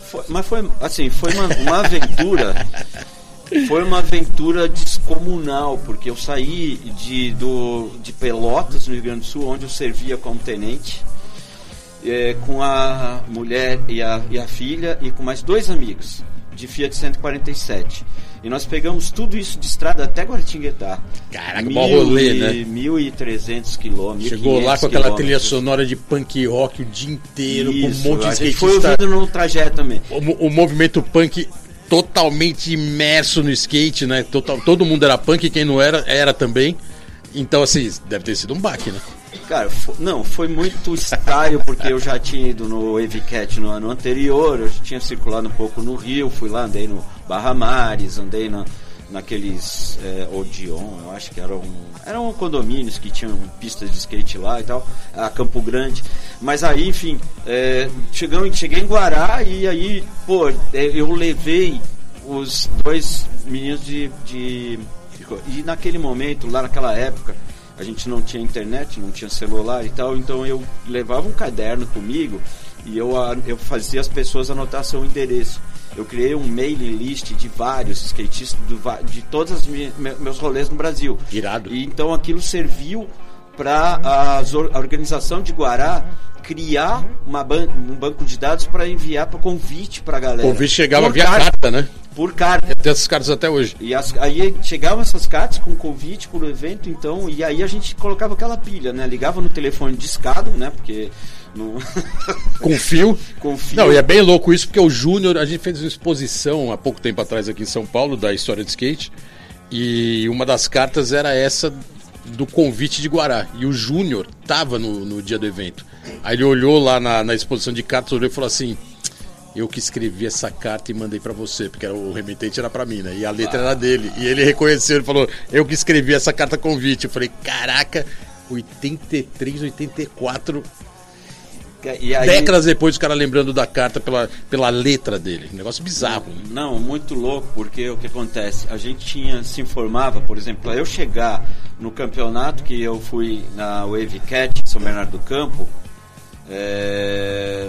[SPEAKER 3] Foi, mas foi, assim, foi uma, uma aventura... foi uma aventura descomunal, porque eu saí de, do, de Pelotas, no Rio Grande do Sul, onde eu servia como tenente, é, com a mulher e a, e a filha e com mais dois amigos de Fiat 147. E nós pegamos tudo isso de estrada até Guaratinguetá.
[SPEAKER 1] Caraca, bom rolê, né?
[SPEAKER 3] 1.300 quilômetros.
[SPEAKER 1] Chegou lá com aquela trilha sonora de punk rock o dia inteiro,
[SPEAKER 3] Isso,
[SPEAKER 1] com um monte de skatista.
[SPEAKER 3] foi ouvindo no trajeto também.
[SPEAKER 1] O, o movimento punk totalmente imerso no skate, né? Total, todo mundo era punk, quem não era, era também. Então, assim, deve ter sido um baque, né?
[SPEAKER 3] Cara, não, foi muito style, porque eu já tinha ido no Evicat no ano anterior, eu tinha circulado um pouco no Rio, fui lá, andei no Barra Mares, andei na, naqueles é, Odeon, eu acho que eram, eram condomínios que tinham pistas de skate lá e tal, a Campo Grande. Mas aí, enfim, é, chegamos, cheguei em Guará e aí, pô, é, eu levei os dois meninos de, de, E naquele momento, lá naquela época, a gente não tinha internet, não tinha celular e tal, então eu levava um caderno comigo e eu, a- eu fazia as pessoas anotar seu endereço. Eu criei um mailing list de vários skatistas do de todos os meus rolês no Brasil.
[SPEAKER 1] Irado.
[SPEAKER 3] E então aquilo serviu para a organização de Guará criar uma ban um banco de dados para enviar para convite para a galera.
[SPEAKER 1] O convite chegava
[SPEAKER 3] Por
[SPEAKER 1] via
[SPEAKER 3] carta,
[SPEAKER 1] carta, né?
[SPEAKER 3] Por carta.
[SPEAKER 1] Tem essas cartas até hoje.
[SPEAKER 3] E as- aí chegavam essas cartas com convite pro evento, então, e aí a gente colocava aquela pilha, né? Ligava no telefone discado, né? Porque não.
[SPEAKER 1] Com fio.
[SPEAKER 3] Com fio.
[SPEAKER 1] Não, e é bem louco isso, porque o Júnior, a gente fez uma exposição há pouco tempo atrás aqui em São Paulo, da história de skate, e uma das cartas era essa do convite de Guará. E o Júnior tava no, no dia do evento. Aí ele olhou lá na, na exposição de cartas, olhou e falou assim. Eu que escrevi essa carta e mandei pra você, porque era, o remetente era pra mim, né? E a letra era dele. E ele reconheceu, ele falou: Eu que escrevi essa carta convite. Eu falei: Caraca, 83, 84
[SPEAKER 3] E aí,
[SPEAKER 1] Décadas depois, o cara lembrando da carta pela, pela letra dele. Um negócio bizarro. né?
[SPEAKER 3] Não, muito louco, porque o que acontece? A gente tinha, se informava, por exemplo, para eu chegar no campeonato que eu fui na Wave Cat, São Bernardo do Campo, é,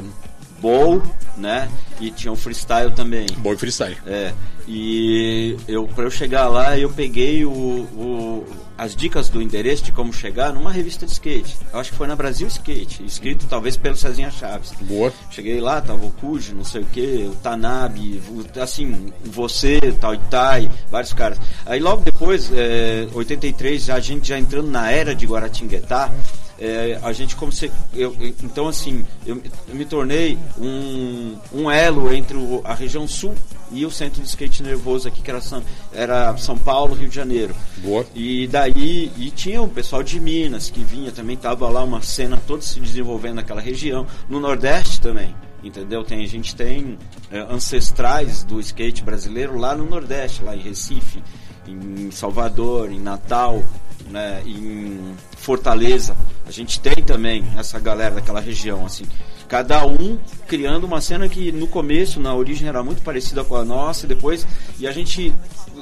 [SPEAKER 3] bowl, né? E tinha um freestyle também.
[SPEAKER 1] Bom freestyle.
[SPEAKER 3] É, e eu para eu chegar lá, eu peguei o, o- as dicas do endereço de como chegar numa revista de skate. Eu acho que foi na Brasil Skate, escrito talvez pelo Cezinha Chaves.
[SPEAKER 1] Boa.
[SPEAKER 3] Cheguei lá, tava o Kuji, não sei o que, o Tanabe, o- assim, você, tal Itai, vários caras. Aí logo depois, é, 83, a gente já entrando na era de Guaratinguetá, é, a gente como se, eu, então assim, eu, eu me tornei um, um elo entre o- a região sul e o centro de skate nervoso aqui, que era São, era São Paulo, Rio de Janeiro.
[SPEAKER 1] Boa.
[SPEAKER 3] E daí, e tinha o pessoal de Minas que vinha também, tava lá uma cena toda se desenvolvendo naquela região. No Nordeste também, entendeu? Tem, a gente tem é, ancestrais do skate brasileiro lá no Nordeste, lá em Recife, em Salvador, em Natal, né, em Fortaleza. A gente tem também essa galera daquela região, assim. Cada um criando uma cena que no começo, na origem, era muito parecida com a nossa, e depois. E a gente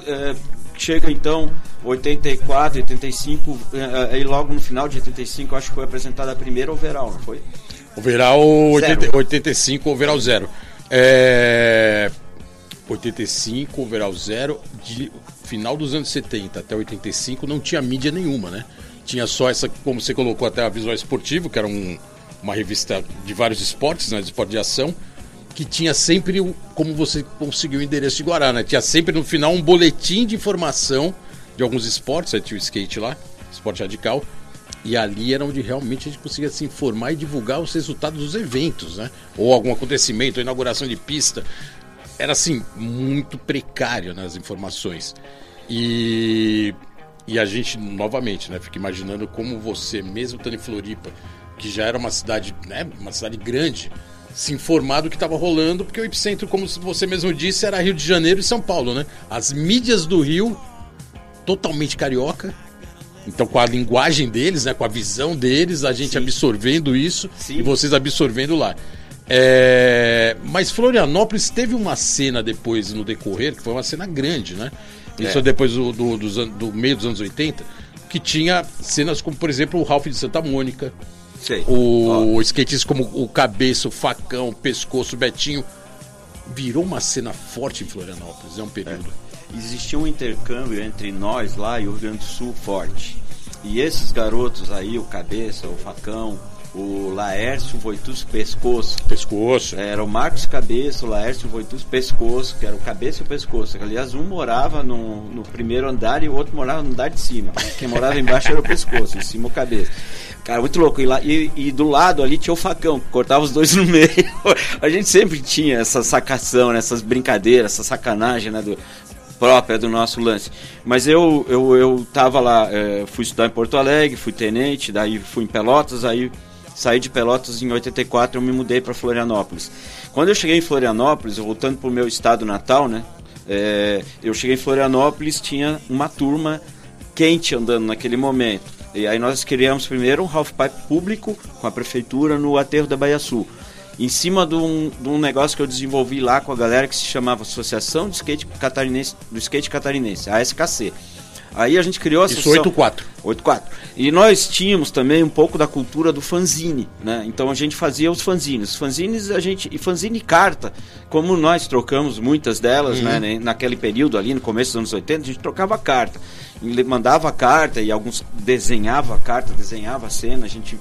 [SPEAKER 3] é, chega então 84, 85, é, e logo no final de 85, eu acho que foi apresentada a primeira overall, não foi?
[SPEAKER 1] Overall 80, 85, overall 0. É... 85, overall 0. De final dos anos 70 até 85 não tinha mídia nenhuma, né? Tinha só essa, como você colocou até a Visual Esportivo, que era um- uma revista de vários esportes, né? De esporte de ação. Que tinha sempre como você conseguiu o endereço de Guará, né? Tinha sempre no final um boletim de informação de alguns esportes, aí tinha o skate lá, esporte radical. E ali era onde realmente a gente conseguia se informar e divulgar os resultados dos eventos, né? Ou algum acontecimento, inauguração de pista. Era assim, muito precário nas informações. E, e a gente, novamente, né? Fica imaginando como você, mesmo estando em Floripa, que já era uma cidade, né? Uma cidade grande, se informar do que estava rolando, porque o epicentro, como você mesmo disse, era Rio de Janeiro e São Paulo, né? As mídias do Rio, totalmente carioca, então, com a linguagem deles, né, com a visão deles, a gente absorvendo isso
[SPEAKER 3] Sim.
[SPEAKER 1] e vocês absorvendo lá. É, Mas Florianópolis teve uma cena depois no decorrer, que foi uma cena grande, né? Isso
[SPEAKER 3] É.
[SPEAKER 1] depois do, do, an- do meio dos anos 80, que tinha cenas como, por exemplo, o Ralph de Santa Mônica,
[SPEAKER 3] Sei.
[SPEAKER 1] o skatista como o Cabeça, o Facão, o Pescoço, o Betinho. Virou uma cena forte em Florianópolis, é um período.
[SPEAKER 3] existia um intercâmbio entre nós lá e o Rio Grande do Sul forte. E esses garotos aí, o Cabeça, o Facão, o Laércio Voitus Pescoço.
[SPEAKER 1] Pescoço.
[SPEAKER 3] Era o Marcos Cabeça, o Laércio Voitus Pescoço, que era o Cabeça e o Pescoço. Aliás, um morava no, no primeiro andar e o outro morava no andar de cima. Quem morava embaixo era o Pescoço, em cima o Cabeça. Cara, muito louco. E, lá, e, e, do lado ali tinha o facão, que cortava os dois no meio. A gente sempre tinha essa sacação, né, essas brincadeiras, essa sacanagem né, do, própria do nosso lance. Mas eu, eu, eu tava lá, é, fui estudar em Porto Alegre, fui tenente, daí fui em Pelotas, aí saí de Pelotas em 84 eu me mudei para Florianópolis. Quando eu cheguei em Florianópolis, voltando para o meu estado natal, né? É, eu cheguei em Florianópolis, tinha uma turma quente andando naquele momento. E aí nós criamos primeiro um half-pipe público com a prefeitura no aterro da Baía Sul. Em cima de um, de um negócio que eu desenvolvi lá com a galera que se chamava Associação de Skate Catarinense, do Skate Catarinense, a SKC. Aí a gente criou a
[SPEAKER 1] Isso 84.
[SPEAKER 3] 84. E nós tínhamos também um pouco da cultura do fanzine, né? Então a gente fazia os fanzines. Os fanzines a gente e fanzine carta, como nós trocamos muitas delas, né? uhum. né, naquele período ali no começo dos anos 80, a gente trocava carta. Mandava carta e alguns desenhava a carta, desenhava a cena, a gente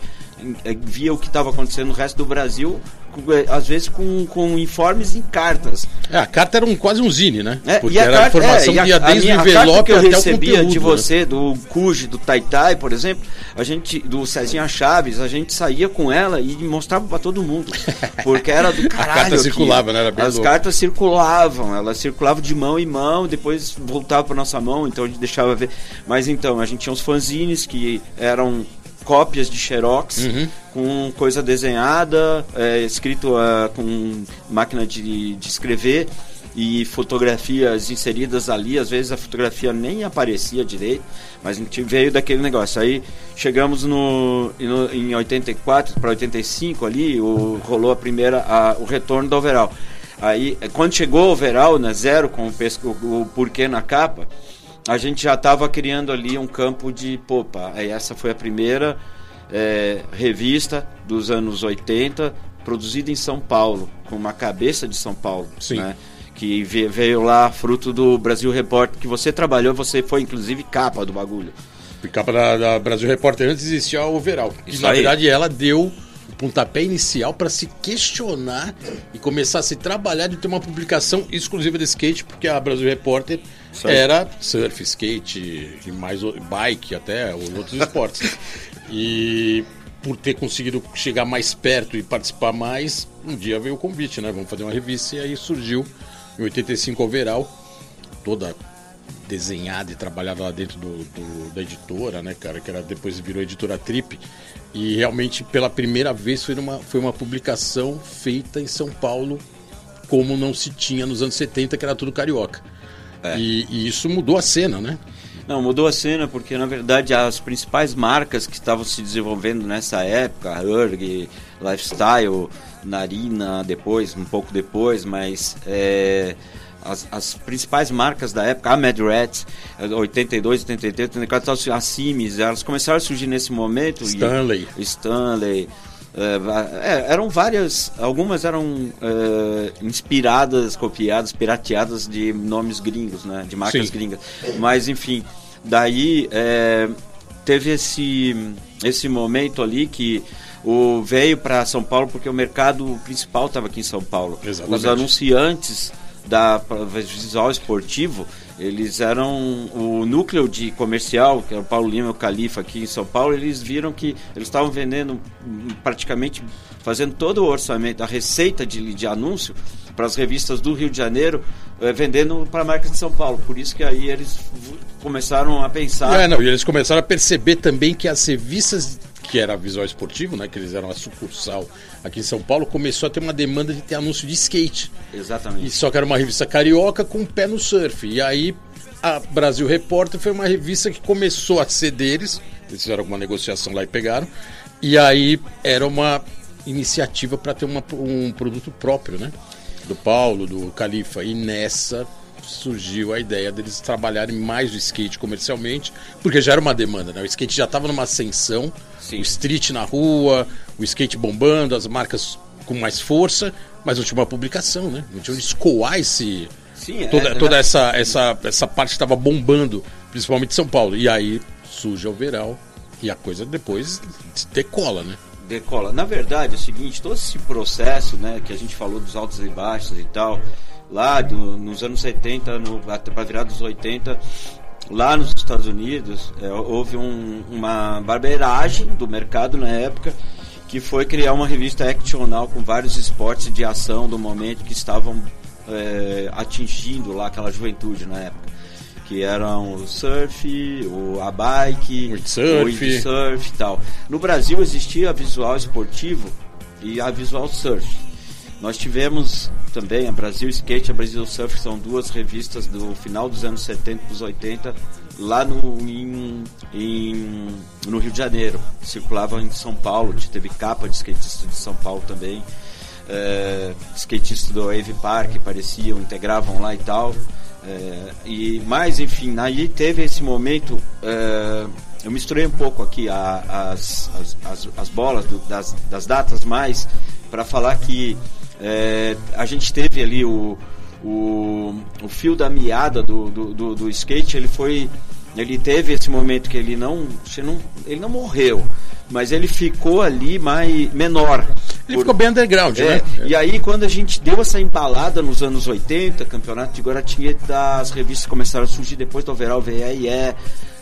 [SPEAKER 3] via o que estava acontecendo no resto do Brasil é, às vezes com, com informes em cartas.
[SPEAKER 1] É, a carta era um, quase um zine, né?
[SPEAKER 3] É, Porque e a era carta, informação é, ia desde o envelope que eu recebia de né? você, né? do Cuji, do Taitai, por exemplo, a gente, do Cezinha Chaves, a gente saía com ela e mostrava para todo mundo. Porque era do caralho. a carta
[SPEAKER 1] circulava, né? Era
[SPEAKER 3] as louco. cartas circulavam, elas circulavam de mão em mão, depois voltava para nossa mão, então a gente deixava ver. Mas então, a gente tinha uns fanzines que eram cópias de xerox uhum. com coisa desenhada, é, escrito uh, com máquina de, de escrever e fotografias inseridas ali. Às vezes a fotografia nem aparecia direito, mas a gente veio daquele negócio. Aí chegamos no, no em 84 para 85 ali, o, rolou a primeira, a, o retorno do overall. Aí quando chegou o overall na zero com o, pesco, o porquê na capa, a gente já estava criando ali um campo de popa. Essa foi a primeira é, revista dos anos 80, produzida em São Paulo, com uma cabeça de São Paulo.
[SPEAKER 1] Sim.
[SPEAKER 3] Né? Que veio lá fruto do Brasil Repórter, que você trabalhou, você foi inclusive capa do bagulho.
[SPEAKER 1] Capa da, da Brasil Repórter antes existia o Overall. Que na aí. verdade ela deu pontapé inicial para se questionar e começar a se trabalhar de ter uma publicação exclusiva de skate, porque a Brasil Repórter era surf, skate e mais bike até os outros esportes. E por ter conseguido chegar mais perto e participar mais, um dia veio o convite, né? Vamos fazer uma revista e aí surgiu em 85 Overall, toda desenhada e trabalhada lá dentro do, do, da editora, né, cara? Que era, depois virou editora Trip. E realmente, pela primeira vez, foi uma, foi uma publicação feita em São Paulo, como não se tinha nos anos 70, que era tudo carioca. É. E, e, isso mudou a cena, né?
[SPEAKER 3] Não, mudou a cena porque, na verdade, as principais marcas que estavam se desenvolvendo nessa época, Urg, Lifestyle, Narina, depois, um pouco depois, mas é, as, as, principais marcas da época, a Mad Rats, 82, 83, 84, a Sims, elas começaram a surgir nesse momento.
[SPEAKER 1] Stanley.
[SPEAKER 3] E, Stanley. É, eram várias, algumas eram é, inspiradas, copiadas, pirateadas de nomes gringos, né, de marcas Sim. gringas. Mas enfim, daí é, teve esse esse momento ali que o veio para São Paulo porque o mercado principal estava aqui em São Paulo.
[SPEAKER 1] Exatamente.
[SPEAKER 3] Os anunciantes da visual esportivo eles eram o núcleo de comercial, que era o Paulo Lima e o Califa aqui em São Paulo, eles viram que eles estavam vendendo praticamente fazendo todo o orçamento, a receita de, de anúncio para as revistas do Rio de Janeiro, eh, vendendo para a marca de São Paulo. Por isso que aí eles começaram a pensar.
[SPEAKER 1] É, não, e eles começaram a perceber também que as revistas que era visual esportivo, né, que eles eram a sucursal aqui em São Paulo, começou a ter uma demanda de ter anúncio de skate.
[SPEAKER 3] Exatamente.
[SPEAKER 1] E só que era uma revista carioca com pé no surf. E aí a Brasil Repórter foi uma revista que começou a ser deles, eles fizeram alguma negociação lá e pegaram. E aí era uma iniciativa para ter uma, um produto próprio, né? Do Paulo, do Califa. E nessa surgiu a ideia deles trabalharem mais o skate comercialmente, porque já era uma demanda, né? O skate já estava numa ascensão, Sim. o street na rua, o skate bombando, as marcas com mais força, mas não tinha uma publicação, né? Não tinha onde escoar esse. Sim, toda é, toda essa, essa, essa parte estava bombando, principalmente São Paulo. E aí surge o verão e a coisa depois decola, né?
[SPEAKER 3] decola. Na verdade, é o seguinte, todo esse processo, né, que a gente falou dos altos e baixos e tal, lá do, nos anos 70, no, para virar dos 80, lá nos Estados Unidos, é, houve um, uma barbeiragem do mercado na época, que foi criar uma revista actional com vários esportes de ação do momento que estavam é, atingindo lá aquela juventude na época que eram o surf, o a bike,
[SPEAKER 1] o windsurf.
[SPEAKER 3] o windsurf e tal. No Brasil existia a Visual Esportivo e a Visual Surf. Nós tivemos também a Brasil Skate e a Brasil Surf, são duas revistas do final dos anos 70 dos 80, lá no, em, em, no Rio de Janeiro. Circulavam em São Paulo, teve capa de skatista de São Paulo também. É, skatistas do Wave Park apareciam, integravam lá e tal. É, e mais enfim aí teve esse momento é, eu misturei um pouco aqui a, as, as, as, bolas do, das, das datas mais para falar que é, a gente teve ali o, o, o fio da meada do, do, do, do skate ele foi ele teve esse momento que ele não, ele não morreu, mas ele ficou ali mais menor.
[SPEAKER 1] Ele por, ficou bem underground,
[SPEAKER 3] é,
[SPEAKER 1] né?
[SPEAKER 3] E aí quando a gente deu essa embalada nos anos 80, campeonato de Guaratinga, as revistas começaram a surgir depois do overall VE,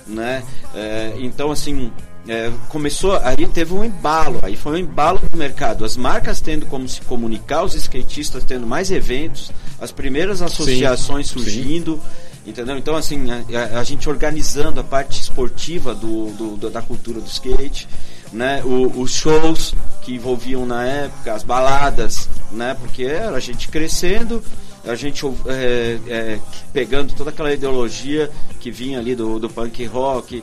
[SPEAKER 3] né? É, então assim, é, começou, aí teve um embalo, aí foi um embalo no mercado, as marcas tendo como se comunicar, os skatistas tendo mais eventos, as primeiras associações sim, surgindo. Sim Entendeu? Então, assim, a, a, gente organizando a parte esportiva do, do, do da cultura do skate, né? O, os shows que envolviam na época, as baladas, né? Porque era a gente crescendo, a gente é, é, pegando toda aquela ideologia que vinha ali do, do punk rock,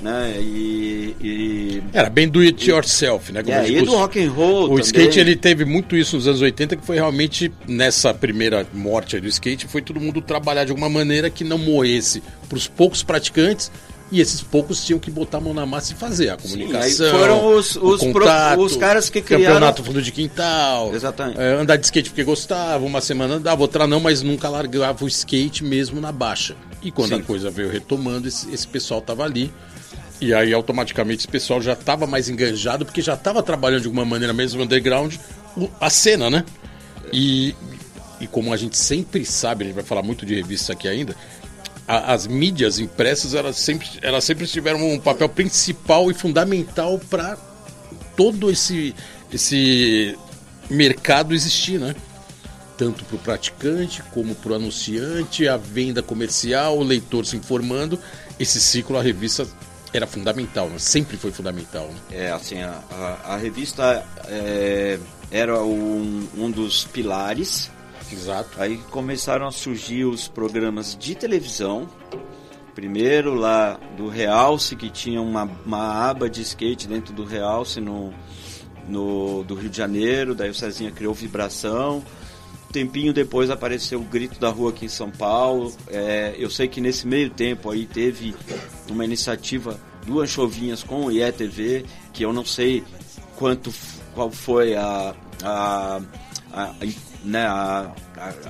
[SPEAKER 3] né? E, e,
[SPEAKER 1] era bem do it yourself, né?
[SPEAKER 3] Como é, e do rock and roll.
[SPEAKER 1] O
[SPEAKER 3] também.
[SPEAKER 1] skate ele teve muito isso nos anos 80, que foi realmente nessa primeira morte do skate, foi todo mundo trabalhar de alguma maneira que não moesse para os poucos praticantes. E esses poucos tinham que botar a mão na massa e fazer a comunicação.
[SPEAKER 3] Sim, foram os, os, contato, pro, os caras que criaram.
[SPEAKER 1] Campeonato fundo de quintal.
[SPEAKER 3] Exatamente.
[SPEAKER 1] É, andar de skate porque gostava, uma semana andava, outra não, mas nunca largava o skate mesmo na baixa. E quando Sim. a coisa veio retomando, esse, esse pessoal tava ali e aí automaticamente esse pessoal já estava mais enganjado, porque já estava trabalhando de alguma maneira mesmo underground a cena, né? E, e como a gente sempre sabe, a gente vai falar muito de revista aqui ainda, a, as mídias impressas elas sempre, elas sempre tiveram um papel principal e fundamental para todo esse, esse mercado existir, né? Tanto para o praticante como para o anunciante, a venda comercial, o leitor se informando. Esse ciclo a revista era fundamental, sempre foi fundamental.
[SPEAKER 3] É, assim, a, a, a revista é, era um, um dos pilares.
[SPEAKER 1] Exato.
[SPEAKER 3] Aí começaram a surgir os programas de televisão. Primeiro lá do Realce, que tinha uma, uma aba de skate dentro do Realce no, no, do Rio de Janeiro. Daí o Cezinha criou Vibração tempinho depois apareceu o Grito da Rua aqui em São Paulo. É, eu sei que nesse meio tempo aí teve uma iniciativa do Anchovinhas com o IETV, que eu não sei quanto qual foi a, a, a, né, a,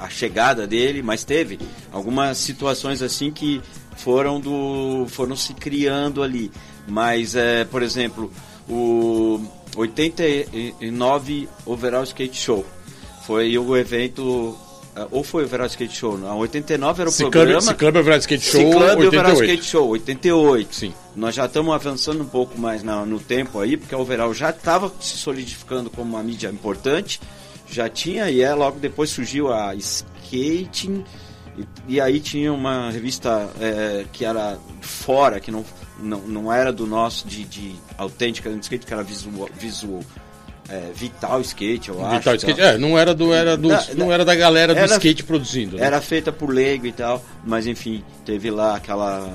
[SPEAKER 3] a, chegada dele, mas teve algumas situações assim que foram do foram se criando ali. Mas é, por exemplo, o 89 Overall Skate Show foi o evento ou foi o Verão Skate Show? Não, 89 era o
[SPEAKER 1] Ciclub,
[SPEAKER 3] programa.
[SPEAKER 1] Ciclub Verão Skate Show.
[SPEAKER 3] Ciclub 88. Skate Show, 88.
[SPEAKER 1] Sim.
[SPEAKER 3] Nós já estamos avançando um pouco mais na, no tempo aí, porque o Overall já estava se solidificando como uma mídia importante. Já tinha, e é, logo depois surgiu a Skating. E, e aí tinha uma revista é, que era fora, que não, não, não era do nosso, de, de autêntica, de skate, que era visual, visual é, Vital Skate, eu
[SPEAKER 1] Vital
[SPEAKER 3] acho.
[SPEAKER 1] Vital Skate, é, não era, do, era do, da, não era da galera do era, skate produzindo. Né?
[SPEAKER 3] Era feita por leigo e tal, mas enfim, teve lá aquela,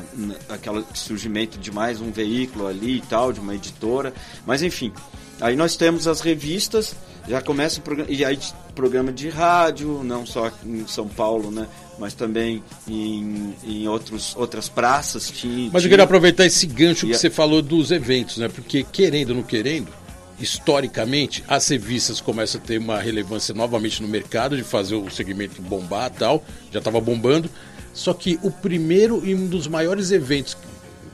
[SPEAKER 3] aquela surgimento de mais um veículo ali e tal, de uma editora, mas enfim. Aí nós temos as revistas, já começa o programa, e aí programa de rádio, não só em São Paulo, né? Mas também em, em outros, outras praças. Tinha,
[SPEAKER 1] mas eu queria aproveitar esse gancho que a... você falou dos eventos, né? Porque querendo ou não querendo, historicamente, as revistas começam a ter uma relevância novamente no mercado, de fazer o segmento bombar tal, já estava bombando. Só que o primeiro e um dos maiores eventos,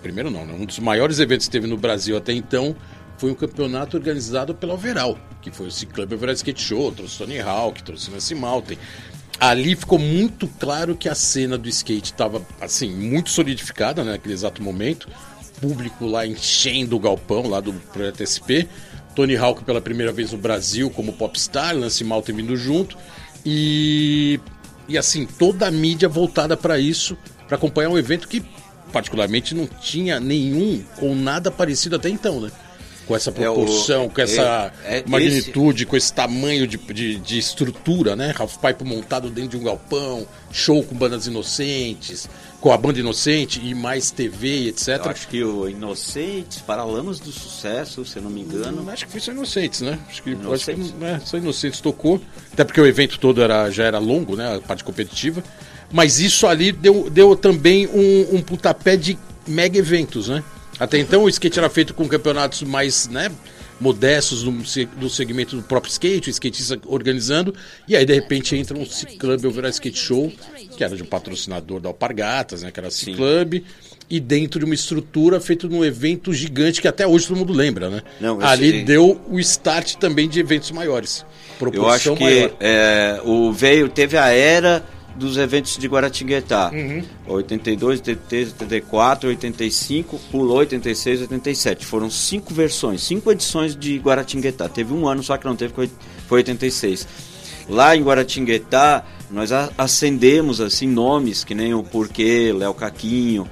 [SPEAKER 1] primeiro não, né? um dos maiores eventos que teve no Brasil até então, foi um campeonato organizado pela Overall, que foi o Ciclub Overall Skate Show, trouxe Tony Hawk, trouxe Nancy Mountain. Ali ficou muito claro que a cena do skate estava, assim, muito solidificada né, naquele exato momento. Público lá enchendo o galpão lá do Projeto SP. Tony Hawk pela primeira vez no Brasil como popstar, Lance Malta vindo junto. E, e assim, toda a mídia voltada para isso, para acompanhar um evento que particularmente não tinha nenhum ou nada parecido até então, né? Com essa proporção, é o, com essa é, é magnitude, esse... com esse tamanho de, de, de, estrutura, né? Half Pipe montado dentro de um galpão, show com bandas inocentes, com a banda Inocente e mais TV, etc.
[SPEAKER 3] Eu acho que o Inocentes, Paralamas do Sucesso, se eu não me engano.
[SPEAKER 1] Hum, acho que foi só Inocentes, né? Acho que, Inocentes. Acho que é, só Inocentes tocou. Até porque o evento todo era, já era longo, né? A parte competitiva. Mas isso ali deu, deu também um, um pontapé de mega eventos, né? Até então o skate era feito com campeonatos mais, né? modestos no, no segmento do próprio skate, o skatista organizando, e aí de repente entra um Club Overall Skate Show, que era de um patrocinador da Alpargatas, né, que era a Club, e dentro de uma estrutura feita num evento gigante que até hoje todo mundo lembra, né? Não, Ali deu o start também de eventos maiores.
[SPEAKER 3] Eu acho que é, o veio teve a era dos eventos de Guaratinguetá. Uhum. 82, 83, 84, 85, pulou 86, 87. Foram cinco versões, cinco edições de Guaratinguetá. Teve um ano só que não teve, foi 86. Lá em Guaratinguetá, nós acendemos assim nomes, que nem o Porquê, Léo Caquinho,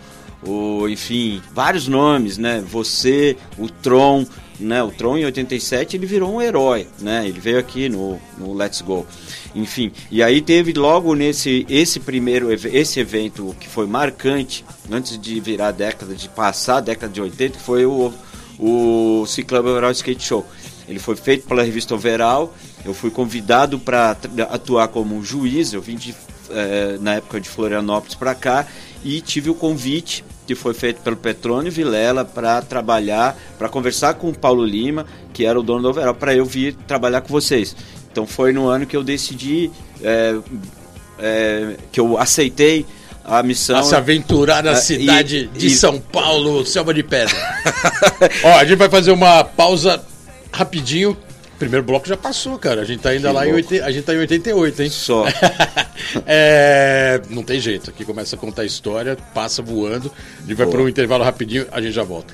[SPEAKER 3] o, enfim, vários nomes, né? Você, o Tron, né? O Tron em 87 ele virou um herói, né? Ele veio aqui no, no Let's Go. Enfim, e aí teve logo nesse esse primeiro esse evento que foi marcante antes de virar a década de passar a década de 80, que foi o o Overall Skate Show. Ele foi feito pela revista Overall. Eu fui convidado para atuar como juiz. Eu vim de, é, na época de Florianópolis para cá e tive o convite que foi feito pelo Petrônio Vilela para trabalhar, para conversar com o Paulo Lima, que era o dono do Overall, para eu vir trabalhar com vocês. Então foi no ano que eu decidi, é, é, que eu aceitei a missão. A
[SPEAKER 1] se aventurar na cidade e, de e... São Paulo, Selva de Pedra. Ó, a gente vai fazer uma pausa rapidinho. Primeiro bloco já passou, cara. A gente tá ainda que lá em, 80, a gente tá em 88, hein?
[SPEAKER 3] Só.
[SPEAKER 1] é, não tem jeito. Aqui começa a contar a história, passa voando. A gente vai para um intervalo rapidinho, a gente já volta.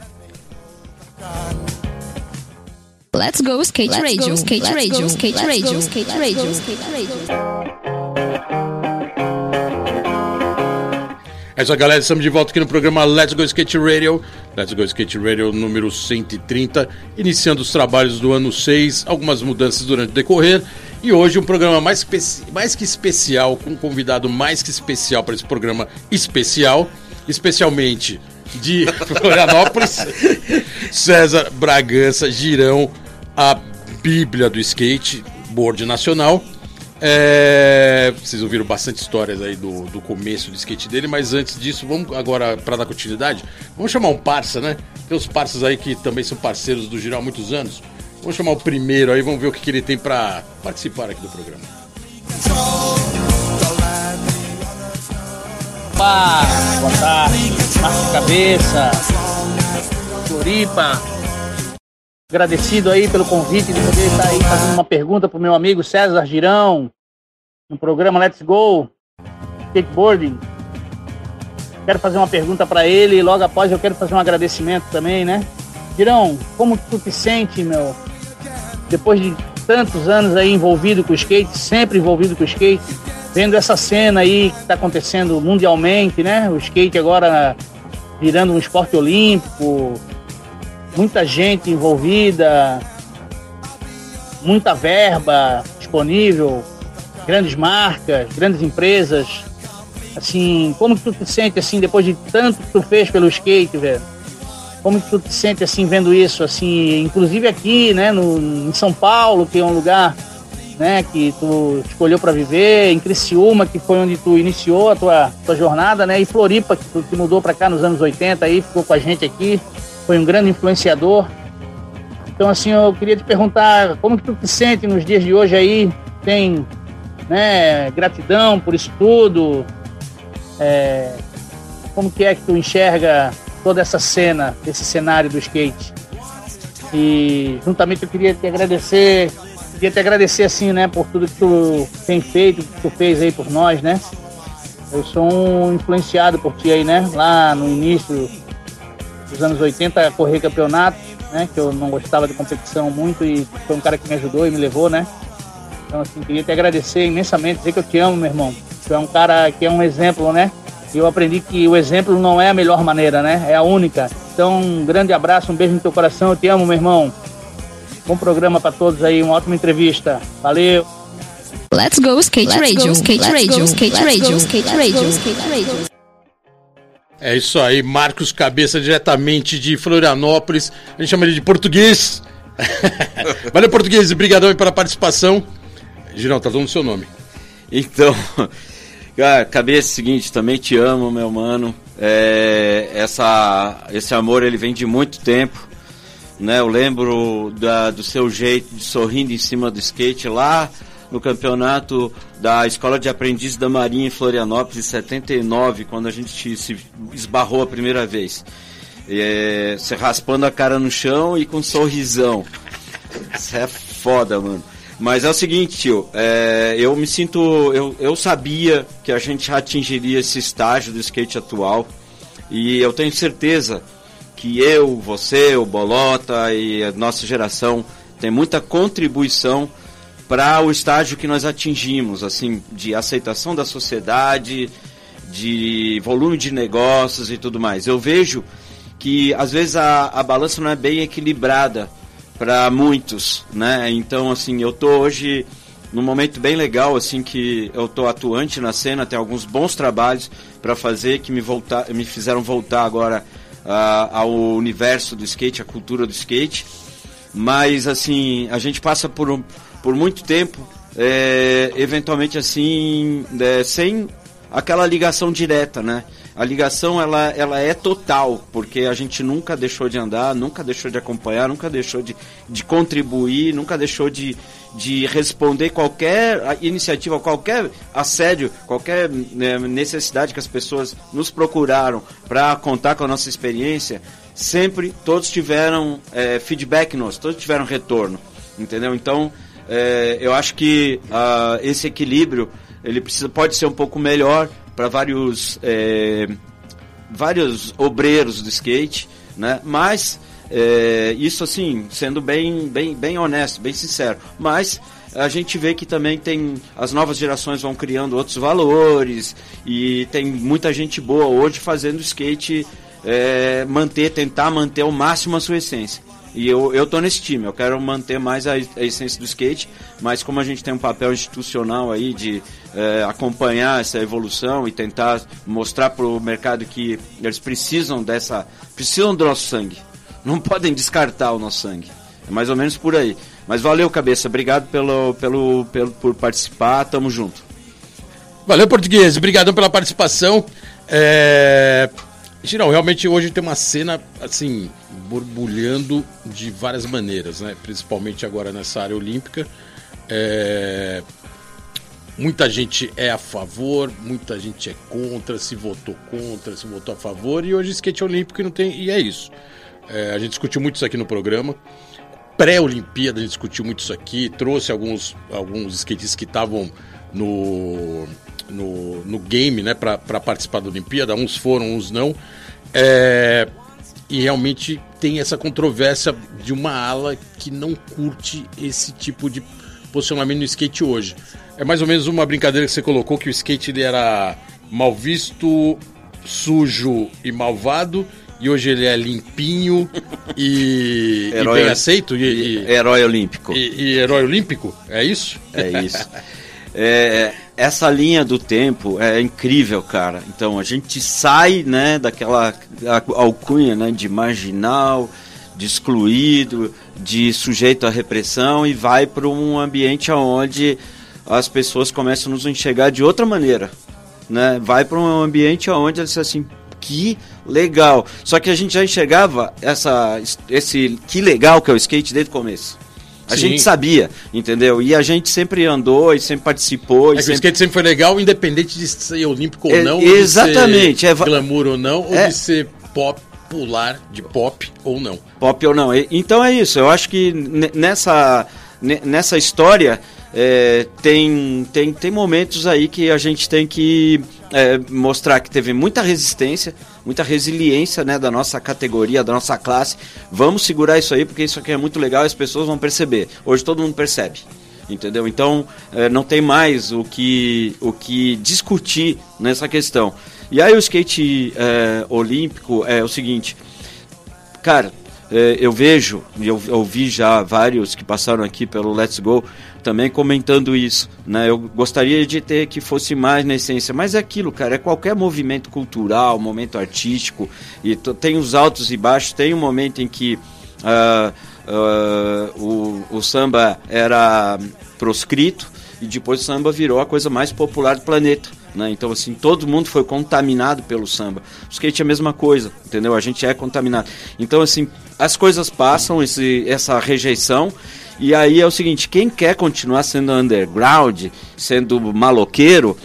[SPEAKER 1] Let's go skate Let's radio, go, skate Let's radio, go, skate Let's radio, go, skate Let's radio, skate radio. É isso aí, galera. Estamos de volta aqui no programa Let's Go Skate Radio. Let's Go Skate Radio número 130, iniciando os trabalhos do ano 6, algumas mudanças durante o decorrer. E hoje um programa mais, mais que especial, com um convidado mais que especial para esse programa especial, especialmente de Florianópolis, César Bragança Girão, a Bíblia do skate, board nacional. É, vocês ouviram bastante histórias aí do, do começo do skate dele, mas antes disso, vamos agora para dar continuidade, vamos chamar um parça, né? Tem os parças aí que também são parceiros do Girão há muitos anos. Vamos chamar o primeiro aí, vamos ver o que, que ele tem para participar aqui do programa.
[SPEAKER 4] Opa, boa tarde, Cabeça, Floripa, agradecido aí pelo convite de poder estar aí fazendo uma pergunta para o meu amigo César Girão, no programa Let's Go Skateboarding. Quero fazer uma pergunta para ele e logo após eu quero fazer um agradecimento também, né? Girão, como tu te sente, meu? Depois de tantos anos aí envolvido com o skate, sempre envolvido com o skate, vendo essa cena aí que está acontecendo mundialmente, né? O skate agora virando um esporte olímpico, muita gente envolvida, muita verba disponível, grandes marcas, grandes empresas. Assim, como que tu te sente assim depois de tanto que tu fez pelo skate, velho? Como que tu te sente assim vendo isso, assim, inclusive aqui, né, no, em São Paulo, que é um lugar, né, que tu escolheu para viver, em Criciúma, que foi onde tu iniciou a tua, tua jornada, né, e Floripa, que tu que mudou para cá nos anos 80 aí, ficou com a gente aqui foi um grande influenciador. Então, assim, eu queria te perguntar como que tu te sente nos dias de hoje aí? Tem né, gratidão por isso tudo? É, como que é que tu enxerga toda essa cena, esse cenário do skate? E juntamente eu queria te agradecer, queria te agradecer assim, né, por tudo que tu tem feito, que tu fez aí por nós, né? Eu sou um influenciado por ti aí, né? Lá no início dos anos 80, correr campeonato, né? Que eu não gostava de competição muito e foi um cara que me ajudou e me levou, né? Então, assim, queria te agradecer imensamente, dizer que eu te amo, meu irmão. Tu é um cara que é um exemplo, né? E eu aprendi que o exemplo não é a melhor maneira, né? É a única. Então, um grande abraço, um beijo no teu coração. Eu te amo, meu irmão. Bom programa para todos aí, uma ótima entrevista. Valeu.
[SPEAKER 5] Let's go skate Let's radio, go, skate Let's radio, go, skate radio, skate radio, skate radio.
[SPEAKER 1] É isso aí, Marcos Cabeça, diretamente de Florianópolis. A gente chama ele de português. Valeu, português, obrigadão pela participação. Girão, tá dando o seu nome.
[SPEAKER 3] Então, cara, cabeça é seguinte, também te amo, meu mano. É, essa, esse amor ele vem de muito tempo. Né? Eu lembro da, do seu jeito de sorrindo em cima do skate lá no campeonato da Escola de Aprendiz da Marinha em Florianópolis em 79, quando a gente se esbarrou a primeira vez. É, você raspando a cara no chão e com um sorrisão. Isso é foda, mano. Mas é o seguinte, tio, é, eu me sinto. Eu, eu sabia que a gente atingiria esse estágio do skate atual. E eu tenho certeza que eu, você, o Bolota e a nossa geração tem muita contribuição para o estágio que nós atingimos, assim, de aceitação da sociedade, de volume de negócios e tudo mais. Eu vejo que às vezes a, a balança não é bem equilibrada para muitos, né? Então, assim, eu tô hoje num momento bem legal, assim, que eu tô atuante na cena, tem alguns bons trabalhos para fazer que me, voltar, me fizeram voltar agora uh, ao universo do skate, à cultura do skate. Mas, assim, a gente passa por, por muito tempo, é, eventualmente, assim, é, sem aquela ligação direta, né? a ligação ela, ela é total, porque a gente nunca deixou de andar, nunca deixou de acompanhar, nunca deixou de, de contribuir, nunca deixou de, de responder qualquer iniciativa, qualquer assédio, qualquer né, necessidade que as pessoas nos procuraram para contar com a nossa experiência, sempre todos tiveram é, feedback nos, todos tiveram retorno, entendeu? Então, é, eu acho que uh, esse equilíbrio ele precisa, pode ser um pouco melhor, para vários é, vários obreiros do skate, né? Mas é, isso assim, sendo bem, bem, bem honesto, bem sincero. Mas a gente vê que também tem as novas gerações vão criando outros valores e tem muita gente boa hoje fazendo skate é, manter, tentar manter ao máximo a sua essência. E eu, eu tô nesse time, eu quero manter mais a, a essência do skate, mas como a gente tem um papel institucional aí de é, acompanhar essa evolução e tentar mostrar para o mercado que eles precisam dessa. precisam do nosso sangue. Não podem descartar o nosso sangue. É mais ou menos por aí. Mas valeu, cabeça. Obrigado pelo, pelo, pelo, por participar. Tamo junto.
[SPEAKER 1] Valeu, português. Obrigadão pela participação. É... Girão, realmente hoje tem uma cena assim borbulhando de várias maneiras, né? Principalmente agora nessa área olímpica. É... Muita gente é a favor, muita gente é contra, se votou contra, se votou a favor, e hoje skate olímpico não tem, e é isso. É, a gente discutiu muito isso aqui no programa. Pré-Olimpíada, a gente discutiu muito isso aqui, trouxe alguns, alguns skatistas que estavam no, no, no game né, para participar da Olimpíada, uns foram, uns não. É, e realmente tem essa controvérsia de uma ala que não curte esse tipo de posicionamento no skate hoje. É mais ou menos uma brincadeira que você colocou que o skate ele era mal visto, sujo e malvado. E hoje ele é limpinho e, e bem aceito. E,
[SPEAKER 3] e, herói olímpico.
[SPEAKER 1] E, e, herói olímpico? É isso?
[SPEAKER 3] É isso. é, essa linha do tempo é incrível, cara. Então a gente sai né, daquela alcunha né, de marginal, de excluído, de sujeito à repressão e vai para um ambiente onde as pessoas começam a nos enxergar de outra maneira. Né? Vai para um ambiente onde eles assim, que legal. Só que a gente já enxergava essa, esse que legal que é o skate desde o começo. A Sim. gente sabia, entendeu? E a gente sempre andou e sempre participou.
[SPEAKER 1] É que
[SPEAKER 3] sempre...
[SPEAKER 1] o skate sempre foi legal, independente de ser olímpico ou
[SPEAKER 3] é,
[SPEAKER 1] não.
[SPEAKER 3] Exatamente.
[SPEAKER 1] Ou de ser é, glamour ou não, ou é, de ser pop popular de pop ou não.
[SPEAKER 3] Pop ou não. Então é isso. Eu acho que nessa, nessa história é, tem, tem, tem momentos aí que a gente tem que é, mostrar que teve muita resistência, muita resiliência né, da nossa categoria, da nossa classe. Vamos segurar isso aí, porque isso aqui é muito legal e as pessoas vão perceber. Hoje todo mundo percebe. Entendeu? Então é, não tem mais o que, o que discutir nessa questão. E aí o skate é, olímpico é o seguinte, cara, é, eu vejo, eu ouvi já vários que passaram aqui pelo Let's Go também comentando isso, né? Eu gostaria de ter que fosse mais na essência, mas é aquilo, cara, é qualquer movimento cultural, momento artístico, e tem os altos e baixos, tem um momento em que uh, uh, o, o samba era proscrito, e depois o samba virou a coisa mais popular do planeta. Né? Então, assim, todo mundo foi contaminado pelo samba. O skate é a mesma coisa, entendeu? A gente é contaminado. Então, assim, as coisas passam, esse, essa rejeição, e aí é o seguinte: quem quer continuar sendo underground, sendo maloqueiro,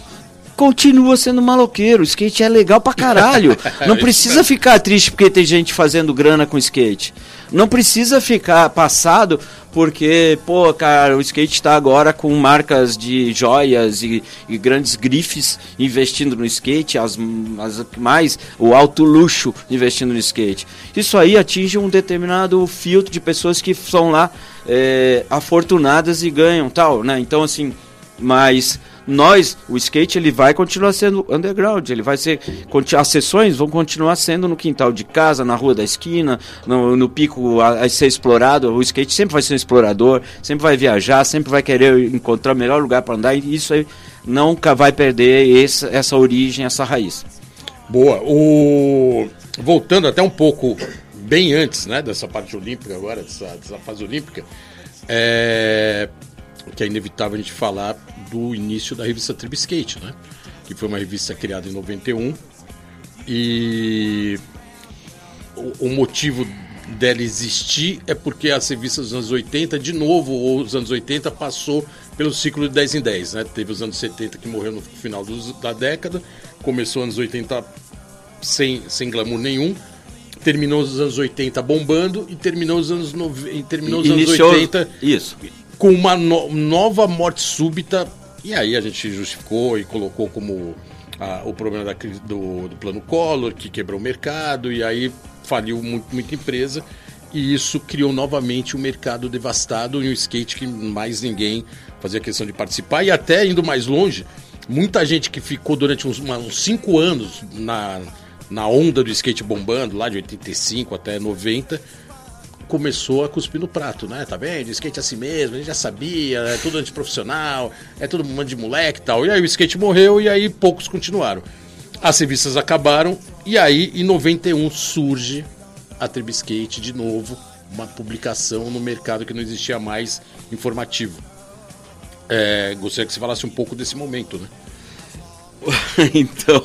[SPEAKER 3] continua sendo maloqueiro. O skate é legal pra caralho. Não precisa ficar triste porque tem gente fazendo grana com skate. Não precisa ficar passado porque, pô, cara, o skate está agora com marcas de joias e, e, grandes grifes investindo no skate, as, as mais o alto luxo investindo no skate. Isso aí atinge um determinado filtro de pessoas que são lá é, afortunadas e ganham tal, né? Então assim, mas nós, o skate, ele vai continuar sendo underground, ele vai ser, as sessões vão continuar sendo no quintal de casa, na rua da esquina, no, no pico a, a, ser explorado, o skate sempre vai ser um explorador, sempre vai viajar, sempre vai querer encontrar o melhor lugar para andar, e isso aí nunca vai perder esse, essa origem, essa raiz.
[SPEAKER 1] Boa, o... voltando até um pouco bem antes, né, dessa parte olímpica agora, dessa, dessa fase olímpica, é que é inevitável a gente falar do início da revista Tribe Skate, né? Que foi uma revista criada em 91 e o, o motivo dela existir é porque as revistas dos anos 80, de novo, ou os anos 80, passou pelo ciclo de 10 em 10, né? Teve os anos 70 que morreu no final dos, da década, começou os anos 80 sem, sem glamour nenhum, terminou os anos 80 bombando e terminou os anos, no... terminou os anos 80
[SPEAKER 3] isso
[SPEAKER 1] com uma no nova morte súbita. E aí a gente justificou e colocou como ah, o problema da, do, do plano Collor, que quebrou o mercado, e aí faliu muito, muita empresa. E isso criou novamente um mercado devastado e um skate que mais ninguém fazia questão de participar. E até indo mais longe, muita gente que ficou durante uns, uns cinco anos na, na onda do skate bombando, lá de 85 até 90, começou a cuspir no prato, né? Tá vendo? Skate é assim mesmo, a gente já sabia, é tudo antiprofissional, é um monte de moleque e tal. E aí o skate morreu e aí poucos continuaram. As revistas acabaram e aí em 91 surge a Tribe Skate de novo, uma publicação no mercado que não existia mais informativo. É, gostaria que você falasse um pouco desse momento, né?
[SPEAKER 3] então,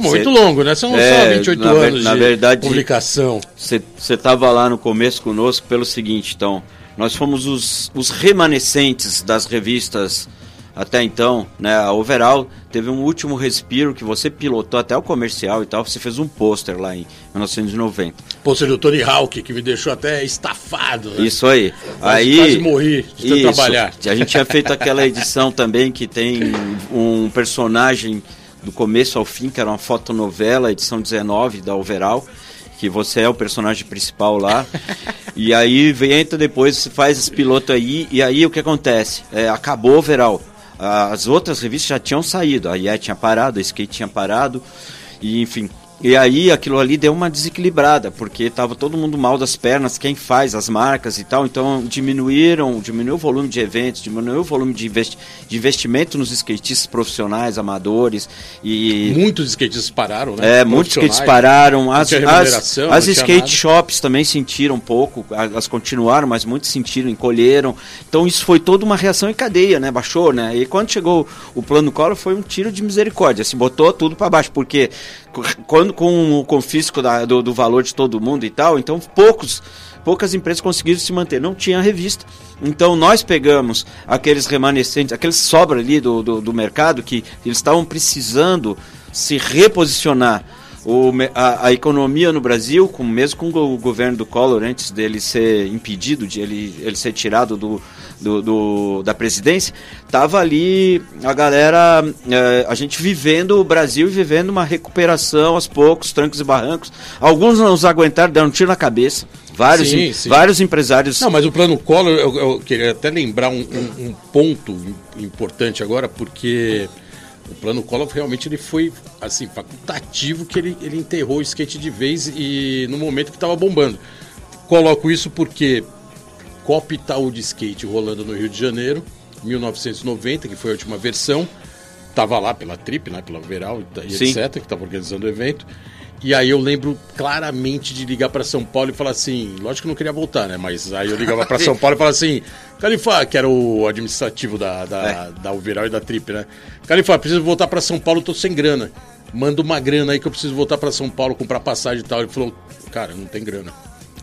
[SPEAKER 1] muito longo, né? São é, só 28 na, anos
[SPEAKER 3] na
[SPEAKER 1] de
[SPEAKER 3] verdade,
[SPEAKER 1] publicação.
[SPEAKER 3] Você estava lá no começo conosco pelo seguinte, então, nós fomos os, os remanescentes das revistas até então, né? A Overall teve um último respiro que você pilotou até o comercial e tal. Você fez um pôster lá em 1990.
[SPEAKER 1] Pôster do Tony Hawk, que me deixou até estafado. Né?
[SPEAKER 3] Isso aí.
[SPEAKER 1] Quase,
[SPEAKER 3] aí
[SPEAKER 1] quase morri de isso. trabalhar.
[SPEAKER 3] A gente tinha feito aquela edição também que tem um personagem do começo ao fim, que era uma fotonovela, edição 19 da Overall, que você é o personagem principal lá. e aí entra depois, você faz esse piloto aí, e aí o que acontece? É, acabou o Overall. As outras revistas já tinham saído, a Yet tinha parado, a Skate tinha parado, e enfim, e aí aquilo ali deu uma desequilibrada, porque estava todo mundo mal das pernas, quem faz as marcas e tal, então diminuíram, diminuiu o volume de eventos, diminuiu o volume de, investi de investimento nos skatistas profissionais, amadores e
[SPEAKER 1] muitos skatistas pararam, né?
[SPEAKER 3] É, muitos skatistas pararam, as as, as skate nada. shops também sentiram um pouco, elas continuaram, mas muitos sentiram, encolheram. Então isso foi toda uma reação em cadeia, né? Baixou, né? E quando chegou o plano Collor foi um tiro de misericórdia, se botou tudo para baixo, porque quando com o confisco da, do, do, valor de todo mundo e tal, então poucos, poucas empresas conseguiram se manter, não tinha revista. Então nós pegamos aqueles remanescentes, aqueles sobra ali do, do, do mercado que eles estavam precisando se reposicionar o, a, a, economia no Brasil, com, mesmo com o governo do Collor, antes dele ser impedido, de ele, ele ser tirado do, do, do da presidência, tava ali a galera, é, a gente vivendo o Brasil, vivendo uma recuperação aos poucos, trancos e barrancos. Alguns não os aguentaram, deram um tiro na cabeça. Vários, sim, sim. vários empresários.
[SPEAKER 1] Não, mas o plano Collor, eu, eu queria até lembrar um, um, um ponto importante agora, porque o plano Collor realmente ele foi assim facultativo que ele, ele enterrou o skate de vez e no momento que estava bombando. Coloco isso porque Copa Itaú de skate rolando no Rio de Janeiro, 1990, que foi a última versão, estava lá pela Trip, né, pela Veral e Sim. etc, que estava organizando o evento. E aí eu lembro claramente de ligar para São Paulo e falar assim, lógico que não queria voltar, né? Mas aí eu ligava para São Paulo e falava assim, Califá, que era o administrativo da, da, é. da Uveral e da Trip, né? Califá, preciso voltar para São Paulo, tô sem grana. Manda uma grana aí que eu preciso voltar para São Paulo, comprar passagem e tal. Ele falou, cara, não tem grana.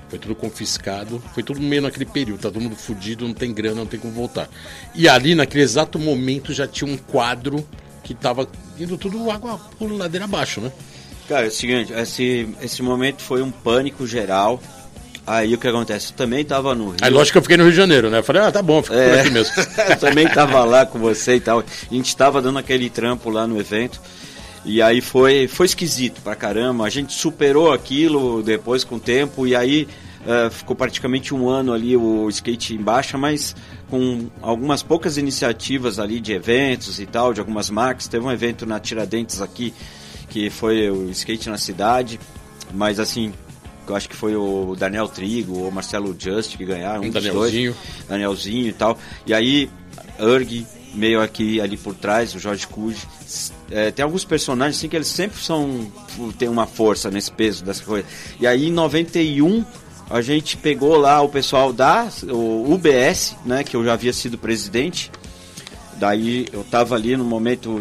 [SPEAKER 1] Foi tudo confiscado, foi tudo meio naquele período, tá todo mundo fudido, não tem grana, não tem como voltar. E ali, naquele exato momento, já tinha um quadro que tava indo tudo água por ladeira abaixo, né?
[SPEAKER 3] Cara, é o seguinte, esse, esse momento foi um pânico geral. Aí o que acontece? Eu também tava no Rio.
[SPEAKER 1] Aí lógico que eu fiquei no Rio de Janeiro, né? Eu falei, ah, tá bom, fico é, por aqui mesmo.
[SPEAKER 3] eu também tava lá com você e tal. A gente tava dando aquele trampo lá no evento. E aí foi, foi esquisito pra caramba. A gente superou aquilo depois com o tempo. E aí uh, ficou praticamente um ano ali o skate em baixa, mas com algumas poucas iniciativas ali de eventos e tal, de algumas marcas. Teve um evento na Tiradentes aqui que foi o skate na cidade, mas assim, eu acho que foi o Daniel Trigo, o Marcelo Just que ganharam, um
[SPEAKER 1] Danielzinho.
[SPEAKER 3] Dois, Danielzinho e tal. E aí, Erg, meio aqui ali por trás, o Jorge Cude. É, tem alguns personagens assim que eles sempre são tem uma força nesse peso dessa coisa. E aí em 91 a gente pegou lá o pessoal da o UBS, né, que eu já havia sido presidente. Daí eu tava ali no momento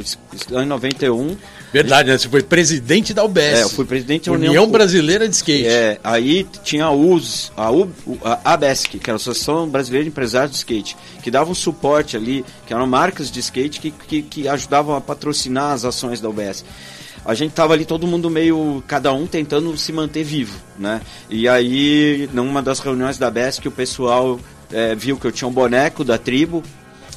[SPEAKER 3] em 91
[SPEAKER 1] Verdade, né? Você foi presidente da UBS.
[SPEAKER 3] É, eu fui presidente da
[SPEAKER 1] União, União Brasileira de Skate.
[SPEAKER 3] É, aí tinha a US, a, U, a ABESC, que era a Associação Brasileira de Empresários de Skate, que dava um suporte ali, que eram marcas de skate que, que, que ajudavam a patrocinar as ações da UBS a gente tava ali todo mundo meio cada um tentando se manter vivo, né? E aí numa das reuniões da BESC o pessoal é, viu que eu tinha um boneco da tribo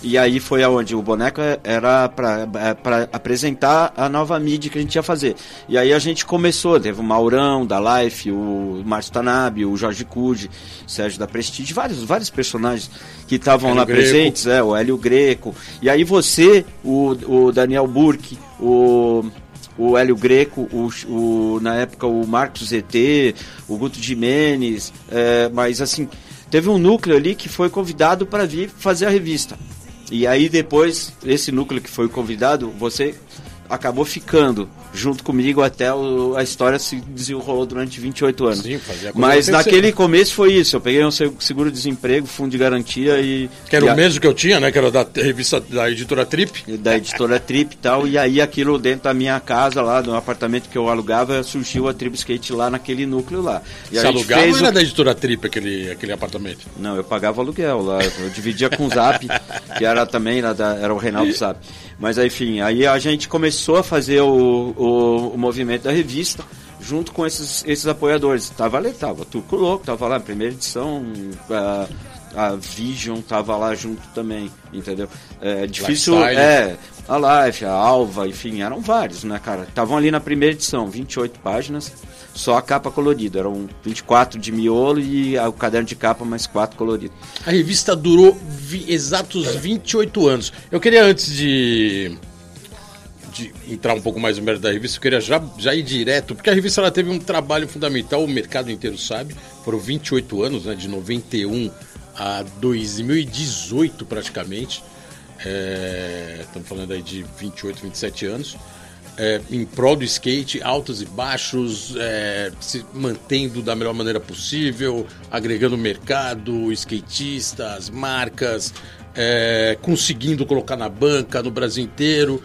[SPEAKER 3] e aí foi aonde o boneco era para é, apresentar a nova mídia que a gente ia fazer. E aí a gente começou, teve o Maurão da Life, o Márcio Tanabe, o Jorge Cude, o Sérgio da Prestige, vários, vários personagens que estavam lá Greco. presentes, é, o Hélio Greco. E aí você, o, o Daniel Burke, o o Hélio Greco, o, o, na época o Marcos ZT, o Guto Jimenez, é, mas assim, teve um núcleo ali que foi convidado para vir fazer a revista. E aí depois, esse núcleo que foi convidado, você acabou ficando junto comigo até o, a história se desenrolou durante 28 anos. Sim, Mas naquele começo foi isso. Eu peguei um seguro-desemprego, fundo de garantia e.
[SPEAKER 1] Que era e o a... mesmo que eu tinha, né? Que era da revista da editora Trip.
[SPEAKER 3] Da editora Trip e tal. E aí aquilo dentro da minha casa, lá, no apartamento que eu alugava, surgiu a Tribo Skate lá naquele núcleo lá.
[SPEAKER 1] E Você alugava ou era da editora Trip aquele, aquele apartamento?
[SPEAKER 3] Não, eu pagava aluguel lá. Eu dividia com o Zap, que era também, era, da, era o Reinaldo Zap. Mas enfim, aí a gente começou a fazer o, o, o movimento da revista junto com esses, esses apoiadores. Tava ali, tava Turco Louco, tava lá, primeira edição, a, a Vision tava lá junto também, entendeu? É difícil, Lifestyle. é, a Life, a Alva, enfim, eram vários, né, cara? Estavam ali na primeira edição, 28 páginas só a capa colorida. Eram 24 de miolo e o caderno de capa mais 4 colorido.
[SPEAKER 1] A revista durou vi exatos 28 anos. Eu queria, antes de, de entrar um pouco mais no mérito da revista, eu queria já, já ir direto, porque a revista ela teve um trabalho fundamental, o mercado inteiro sabe. Foram 28 anos, né, de 91 a 2018 praticamente. É, estamos falando aí de 28, 27 anos é, em prol do skate, altos e baixos, é, se mantendo da melhor maneira possível, agregando mercado, skatistas, marcas, é, conseguindo colocar na banca no Brasil inteiro.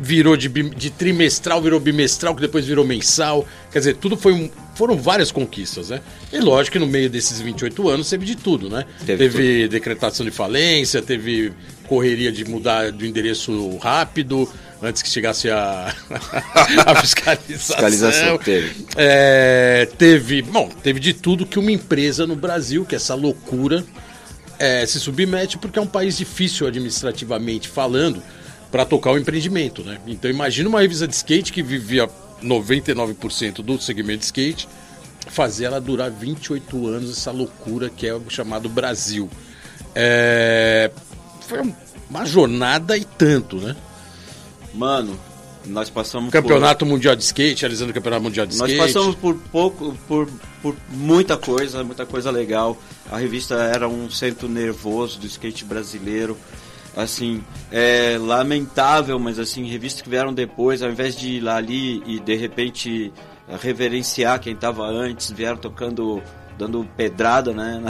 [SPEAKER 1] Virou de, de, trimestral, virou bimestral, que depois virou mensal. Quer dizer, tudo foi um, foram várias conquistas, né? E lógico que no meio desses 28 anos teve de tudo, né? Teve, teve decretação de falência, teve correria de mudar do endereço rápido, antes que chegasse a, a fiscalização.
[SPEAKER 3] Fiscalização teve.
[SPEAKER 1] É, teve, bom, teve de tudo que uma empresa no Brasil, que é essa loucura, é, se submete porque é um país difícil administrativamente falando para tocar o empreendimento, né? Então imagina uma revista de skate que vivia 99% do segmento de skate, fazer ela durar 28 anos, essa loucura que é o chamado Brasil. É, foi uma jornada e tanto, né?
[SPEAKER 3] Mano, nós passamos
[SPEAKER 1] Campeonato por... Mundial de Skate, realizando o Campeonato Mundial de
[SPEAKER 3] nós
[SPEAKER 1] Skate.
[SPEAKER 3] Nós passamos por pouco, por, por muita coisa, muita coisa legal. A revista era um centro nervoso do skate brasileiro. Assim, é lamentável, mas assim, revistas que vieram depois, ao invés de ir lá ali e de repente reverenciar quem estava antes, vieram tocando, dando pedrada, né?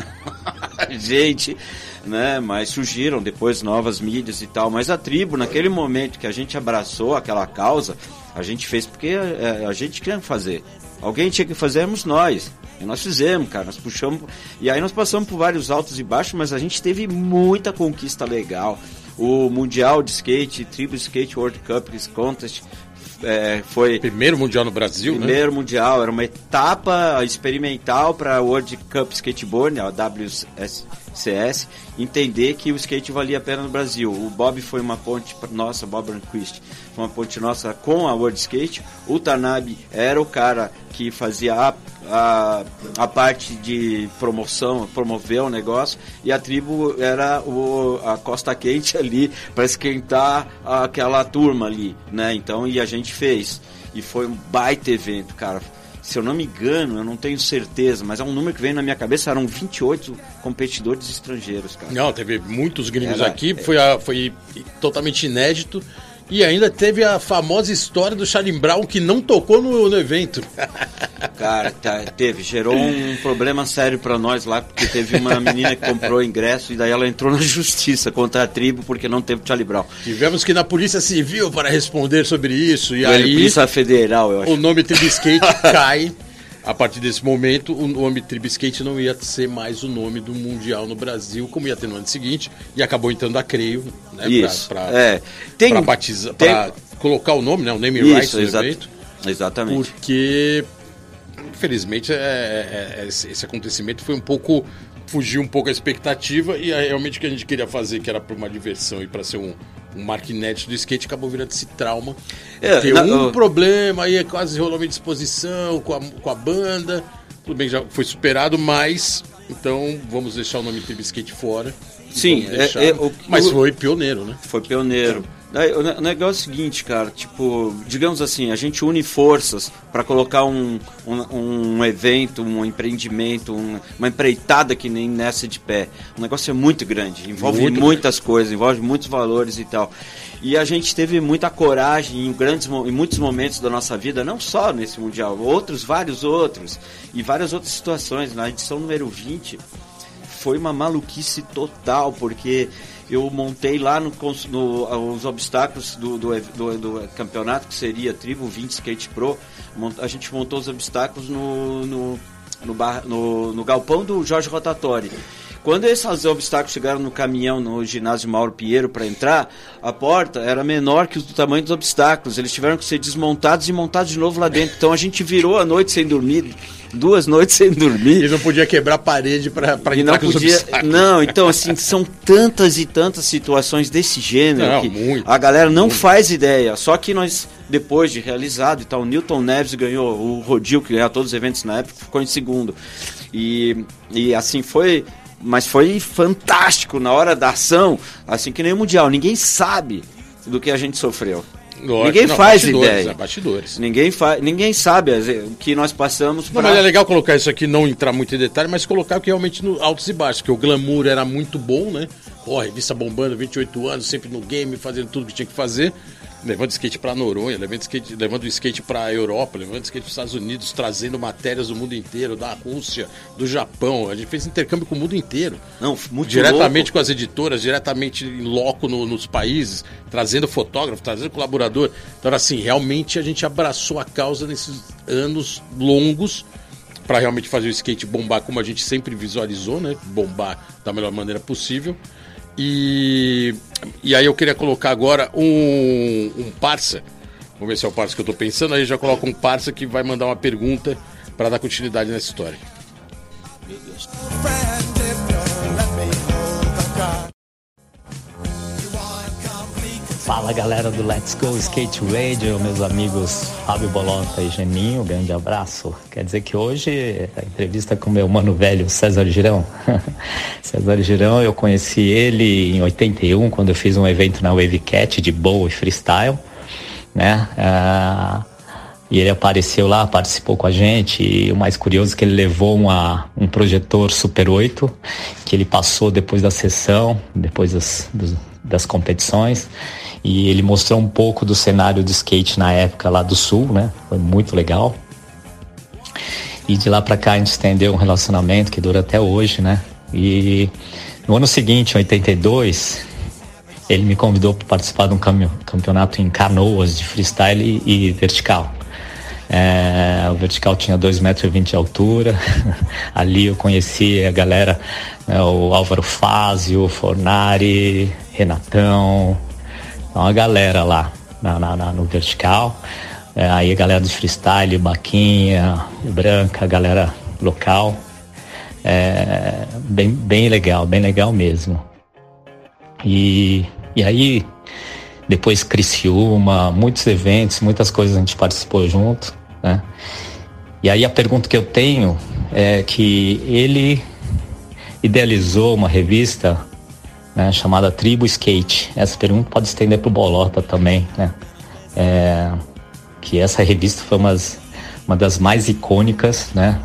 [SPEAKER 3] gente, né? Mas surgiram depois novas mídias e tal. Mas a tribo, naquele momento que a gente abraçou aquela causa, a gente fez porque a, é, a gente queria fazer. Alguém tinha que fazermos nós. E nós fizemos, cara. Nós puxamos. E aí nós passamos por vários altos e baixos, mas a gente teve muita conquista legal. O Mundial de Skate, Tribo Skate World Cup Contest é, foi
[SPEAKER 1] primeiro mundial no Brasil,
[SPEAKER 3] né? primeiro né? mundial era uma etapa experimental para World Cup Skateboard, a WSCS, entender que o skate valia a pena no Brasil. O Bob foi uma ponte nossa, Bob Rehnquist, foi uma ponte nossa com a World Skate. O Tanabe era o cara que fazia a, a, a parte de promoção, promover o negócio, e a tribo era o, a costa quente ali para esquentar aquela turma ali, né? Então, e a gente fez. E foi um baita evento, cara se eu não me engano, eu não tenho certeza, mas é um número que veio na minha cabeça, eram 28 competidores estrangeiros, cara.
[SPEAKER 1] Não, teve muitos gringos Era, aqui, foi, a, foi totalmente inédito. E ainda teve a famosa história do Charlie Brown que não tocou no, no evento.
[SPEAKER 3] Cara, tá, teve. Gerou um problema sério para nós lá, porque teve uma menina que comprou ingresso e daí ela entrou na justiça contra a tribo porque não teve Charlie Brown.
[SPEAKER 1] Tivemos que ir na Polícia Civil para responder sobre isso. E aí,
[SPEAKER 3] Polícia Federal, eu acho.
[SPEAKER 1] O nome Tribo Skate cai a partir desse momento, o nome Tribskate não ia ser mais o nome do Mundial no Brasil, como ia ter no ano seguinte, e acabou entrando a Creio, né?
[SPEAKER 3] Isso.
[SPEAKER 1] Pra,
[SPEAKER 3] pra, é. Tem,
[SPEAKER 1] pra batizar, tem... pra colocar o nome, né? O name rights do evento.
[SPEAKER 3] Exatamente.
[SPEAKER 1] Porque, infelizmente, é, é, é, esse acontecimento foi um pouco fugiu um pouco a expectativa e realmente o que a gente queria fazer, que era para uma diversão e para ser um, um marquinete do skate acabou virando esse trauma. É, Tem um problema, aí quase rolou uma disposição com a, com a banda. Tudo bem, já foi superado, mas então vamos deixar o nome Tribo Skate fora.
[SPEAKER 3] Sim, é, é, o,
[SPEAKER 1] mas foi pioneiro, né?
[SPEAKER 3] Foi pioneiro. O negócio é o seguinte, cara, tipo, digamos assim, a gente une forças para colocar um, um, um, evento, um empreendimento, um, uma empreitada que nem nessa de pé. O negócio é muito grande, envolve muito muitas grande. coisas, envolve muitos valores e tal. E a gente teve muita coragem em, grandes, em muitos momentos da nossa vida, não só nesse Mundial, outros, vários outros, e várias outras situações. Na edição número 20, foi uma maluquice total, porque eu montei lá no, no os obstáculos do, do, do, do, campeonato, que seria Tribo 20 Skate Pro. A gente montou os obstáculos no, no, no, bar, no, no galpão do Jorge Rotatori. Quando esses obstáculos chegaram no caminhão no ginásio Mauro Pinheiro para entrar, a porta era menor que o tamanho dos obstáculos. Eles tiveram que ser desmontados e montados de novo lá dentro. Então a gente virou a noite sem dormir duas noites sem dormir.
[SPEAKER 1] E não podia quebrar a parede para entrar
[SPEAKER 3] não podia, Não, então assim, são tantas e tantas situações desse gênero não, que muito, a galera não muito. faz ideia. Só que nós, depois de realizado e tal, o Newton Neves ganhou, o Rodil, que ganhou todos os eventos na época, ficou em segundo. E, e assim, foi... Mas foi fantástico na hora da ação, assim que nem o Mundial. Ninguém sabe do que a gente sofreu. Lógico, ninguém não, faz ideia. É,
[SPEAKER 1] bastidores.
[SPEAKER 3] Ninguém, fa ninguém sabe o que nós passamos.
[SPEAKER 1] Pra... Não, mas é legal colocar isso aqui, não entrar muito em detalhe, mas colocar que realmente no altos e baixos, que o glamour era muito bom, né? Ó, oh, revista bombando, 28 anos, sempre no game, fazendo tudo que tinha que fazer levando skate para Noronha, levando skate, levando skate para a Europa, levando skate para os Estados Unidos, trazendo matérias do mundo inteiro, da Rússia, do Japão. A gente fez intercâmbio com o mundo inteiro.
[SPEAKER 3] Não, muito
[SPEAKER 1] Diretamente
[SPEAKER 3] louco.
[SPEAKER 1] com as editoras, diretamente em loco no, nos países, trazendo fotógrafo, trazendo colaborador. Então, assim, realmente a gente abraçou a causa nesses anos longos para realmente fazer o skate bombar como a gente sempre visualizou, né? Bombar da melhor maneira possível. E, e aí eu queria colocar agora um, um parça. Vamos ver se é o parça que eu tô pensando. Aí já coloca um parça que vai mandar uma pergunta para dar continuidade nessa história. Meu Deus.
[SPEAKER 6] Fala galera do Let's Go Skate Radio, meus amigos Fábio Bolota e Geninho, grande abraço. Quer dizer que hoje a entrevista com meu mano velho César Girão. César Girão, eu conheci ele em 81, quando eu fiz um evento na Wavecat de boa e freestyle, né? Ah, e ele apareceu lá, participou com a gente. E o mais curioso é que ele levou uma, um projetor Super 8, que ele passou depois da sessão, depois das, das competições e ele mostrou um pouco do cenário de skate na época lá do sul, né? Foi muito legal. E de lá para cá a gente estendeu um relacionamento que dura até hoje, né? E no ano seguinte, em 82, ele me convidou para participar de um campeonato em canoas de freestyle e, vertical. É, o vertical tinha 2,20 metros de altura. Ali eu conheci a galera, né, o Álvaro Fázio, Fornari, Renatão, uma galera lá na, na, na no vertical. É, aí a galera do freestyle, Baquinha, Branca, a galera local. É, bem, bem legal, bem legal mesmo. E, e aí, depois Criciúma, muitos eventos, muitas coisas a gente participou junto, né? E aí a pergunta que eu tenho é que ele idealizou uma revista né, chamada Tribo Skate. Essa pergunta pode estender para o Bolota também, né? É, que essa revista foi umas, uma das mais icônicas, né?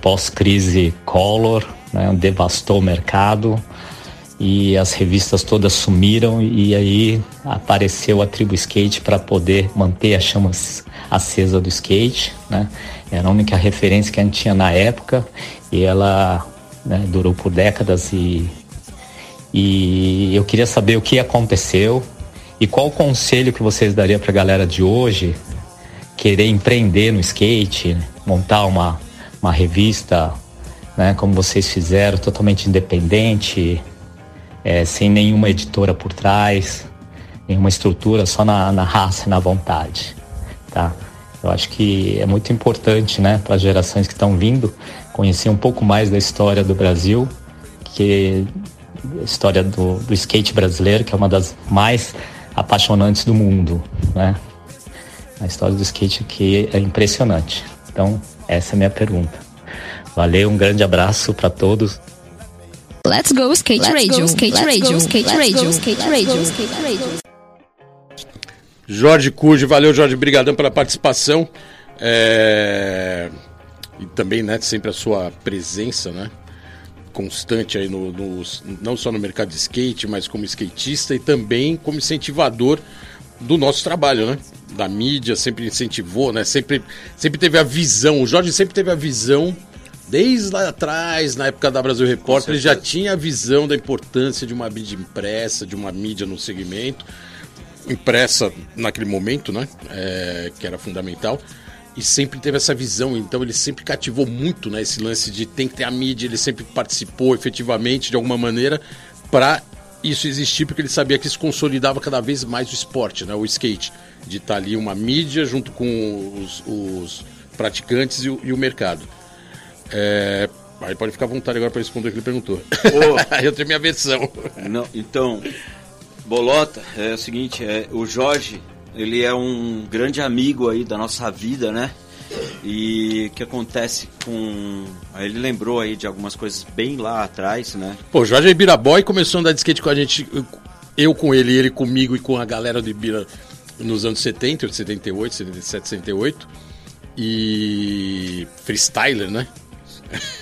[SPEAKER 6] Pós-crise Collor, né, devastou o mercado e as revistas todas sumiram e aí apareceu a Tribo Skate para poder manter a chama acesa do skate, né? Era a única referência que a gente tinha na época e ela né, durou por décadas e e eu queria saber o que aconteceu e qual o conselho que vocês dariam para a galera de hoje querer empreender no skate, montar uma, uma revista, né, como vocês fizeram, totalmente independente, é, sem nenhuma editora por trás, nenhuma estrutura, só na, na raça e na vontade. Tá? Eu acho que é muito importante né, para as gerações que estão vindo conhecer um pouco mais da história do Brasil, que história do, do skate brasileiro, que é uma das mais apaixonantes do mundo, né? A história do skate aqui é impressionante. Então, essa é a minha pergunta. Valeu, um grande abraço para todos.
[SPEAKER 5] Let's go skate Let's radio, go, skate radio, skate radio, skate radio, skate radio.
[SPEAKER 1] Jorge Cujo, valeu Jorge, brigadão pela participação. É... E também, né, sempre a sua presença, né? Constante aí no, no, não só no mercado de skate, mas como skatista e também como incentivador do nosso trabalho, né? Da mídia, sempre incentivou, né? Sempre, sempre teve a visão, o Jorge sempre teve a visão, desde lá atrás, na época da Brasil Repórter, ele já tinha a visão da importância de uma mídia impressa, de uma mídia no segmento, impressa naquele momento, né? É, que era fundamental e sempre teve essa visão, então ele sempre cativou muito né, esse lance de tem que ter a mídia, ele sempre participou efetivamente de alguma maneira para isso existir, porque ele sabia que isso consolidava cada vez mais o esporte, né, o skate, de estar tá ali uma mídia junto com os, os praticantes e o, e o mercado. É, aí pode ficar à vontade agora para responder o que ele perguntou. Oh. Eu tenho minha versão.
[SPEAKER 3] Não, então, Bolota, é o seguinte, é, o Jorge ele é um grande amigo aí da nossa vida, né? E o que acontece com. Ele lembrou aí de algumas coisas bem lá atrás, né?
[SPEAKER 1] Pô, Jorge Ibiraboy começou a andar de skate com a gente, eu com ele, ele comigo e com a galera do Ibira nos anos 70, 78, 77, 78. E freestyler, né?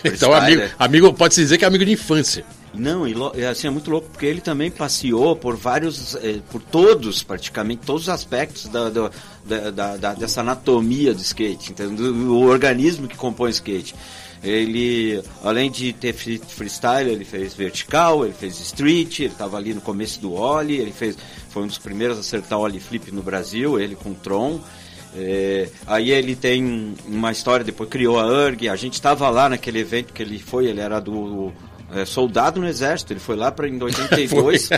[SPEAKER 1] Freestyler. então, amigo, amigo, pode-se dizer que é amigo de infância.
[SPEAKER 3] Não, e assim, é muito louco, porque ele também passeou por vários, eh, por todos, praticamente, todos os aspectos da, da, da, da dessa anatomia do skate, entendeu? o organismo que compõe o skate. Ele, além de ter freestyle, ele fez vertical, ele fez street, ele estava ali no começo do ollie, ele fez, foi um dos primeiros a acertar ollie flip no Brasil, ele com Tron. É, aí ele tem uma história, depois criou a URG, a gente estava lá naquele evento que ele foi, ele era do é, soldado no exército. Ele foi lá para em 82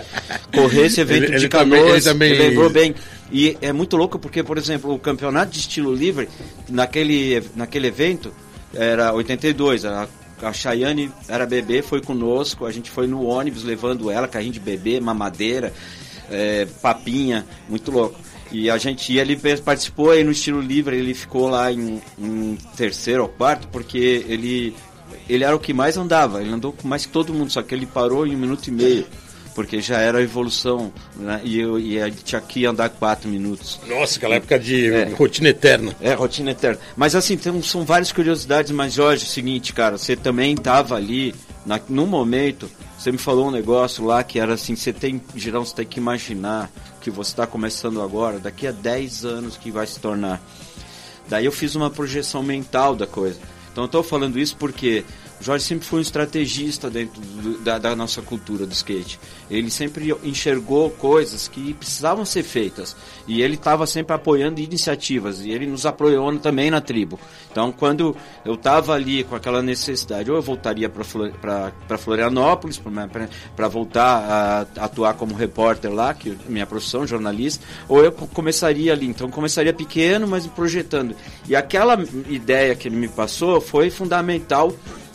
[SPEAKER 3] correr esse evento
[SPEAKER 1] Ele-
[SPEAKER 3] de
[SPEAKER 1] ele também- ele também-
[SPEAKER 3] lembrou bem. E é muito louco porque, por exemplo, o campeonato de estilo livre, naquele, naquele evento, era 82, a, a Chayane era bebê, foi conosco, a gente foi no ônibus levando ela, carrinho de bebê, mamadeira, é, papinha, muito louco. E a gente ia, ele participou aí no estilo livre, ele ficou lá em, em terceiro ou quarto, porque ele, ele era o que mais andava, ele andou com mais que todo mundo, só que ele parou em um minuto e meio, porque já era a evolução, né? E, eu, e a gente tinha que andar quatro minutos.
[SPEAKER 1] Nossa, aquela época de
[SPEAKER 3] É.
[SPEAKER 1] rotina eterna.
[SPEAKER 3] É, rotina eterna. Mas assim, tem, são várias curiosidades, mas Jorge, é o seguinte, cara, você também estava ali, na, num momento, você me falou um negócio lá que era assim, você tem, Girão, você tem que imaginar que você está começando agora, daqui a 10 anos que vai se tornar. Daí eu fiz uma projeção mental da coisa. Então eu estou falando isso porque Jorge sempre foi um estrategista dentro do- da, da nossa cultura do skate. Ele sempre enxergou coisas que precisavam ser feitas. E ele estava sempre apoiando iniciativas. E ele nos apoiou também na tribo. Então quando eu estava ali com aquela necessidade, ou eu voltaria para Florianópolis para voltar a atuar como repórter lá, que é minha profissão, jornalista, ou eu co- começaria ali. Então começaria pequeno, mas projetando. E aquela ideia que ele me passou foi fundamental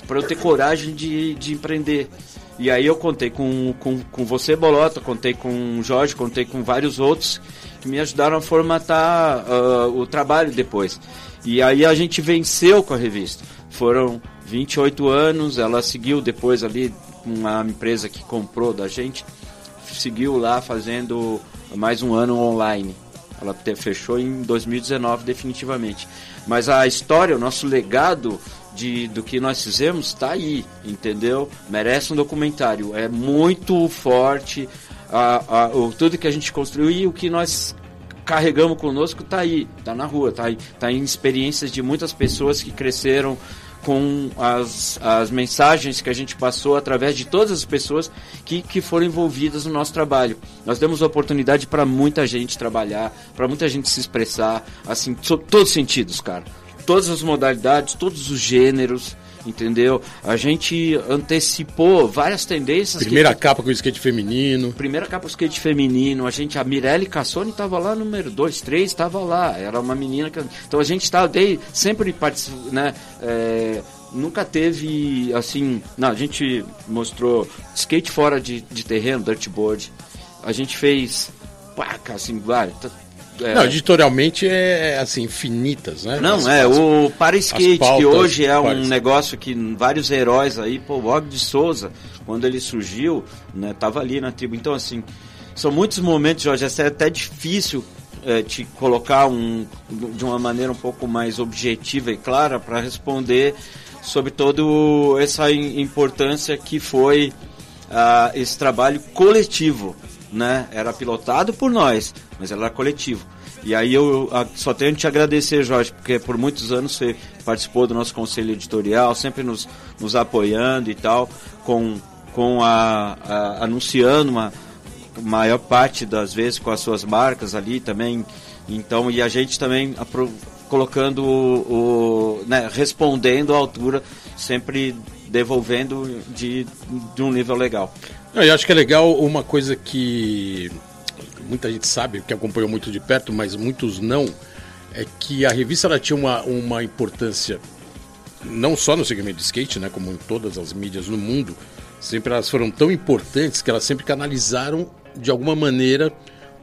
[SPEAKER 3] para eu ter coragem de, de empreender. E aí eu contei com, com, com você, Bolota, contei com o Jorge, contei com vários outros que me ajudaram a formatar ah, o trabalho depois. E aí a gente venceu com a revista. Foram 28 anos, ela seguiu depois ali uma empresa que comprou da gente, seguiu lá fazendo mais um ano online. Ela fechou em 2019 definitivamente. Mas a história, o nosso legado de, do que nós fizemos está aí, entendeu? Merece um documentário. É muito forte a, a- o, tudo que a gente construiu e o que nós carregamos conosco está aí, está na rua, está aí, tá em experiências de muitas pessoas que cresceram com as, as mensagens que a gente passou através de todas as pessoas que, que foram envolvidas no nosso trabalho. Nós demos oportunidade para muita gente trabalhar, para muita gente se expressar, assim, sob todos os sentidos, cara. Todas as modalidades, todos os gêneros, entendeu? A gente antecipou várias tendências. que-
[SPEAKER 1] Primeira capa com o skate feminino.
[SPEAKER 3] Primeira capa skate feminino, a gente, a Mirelle Cassoni estava lá, número 2, 3, estava lá, era uma menina que. Então a gente estava dei, sempre participando, né? é, nunca teve assim. Não, a gente mostrou skate fora de, de terreno, dirtboard. A gente fez. Pá, cara, assim, vários. É,
[SPEAKER 1] Não, editorialmente é assim, infinitas, né?
[SPEAKER 3] não,
[SPEAKER 1] As-
[SPEAKER 3] é,
[SPEAKER 1] as-
[SPEAKER 3] o para skate,
[SPEAKER 1] pautas,
[SPEAKER 3] que hoje é um negócio que vários heróis aí, pô, o Og de Souza, quando ele surgiu, né, tava ali na tribo. Então, assim, são muitos momentos, Jorge, é até difícil é, te colocar um, de uma maneira um pouco mais objetiva e clara para responder sobre toda essa im- importância que foi ah, esse trabalho coletivo, né? Era pilotado por nós, mas era coletivo. E aí eu ah, só tenho que te agradecer, Jorge, porque por muitos anos você participou do nosso conselho editorial, sempre nos, nos apoiando e tal, com, com a, a- anunciando uma maior parte das vezes com as suas marcas ali também. Então, e a gente também colocando o, o- né, respondendo à altura, sempre devolvendo de, de um nível legal.
[SPEAKER 1] Eu acho que é legal uma coisa que muita gente sabe, que acompanhou muito de perto, mas muitos não, é que a revista ela tinha uma, uma importância não só no segmento de skate, né, como em todas as mídias no mundo, sempre elas foram tão importantes que elas sempre canalizaram de alguma maneira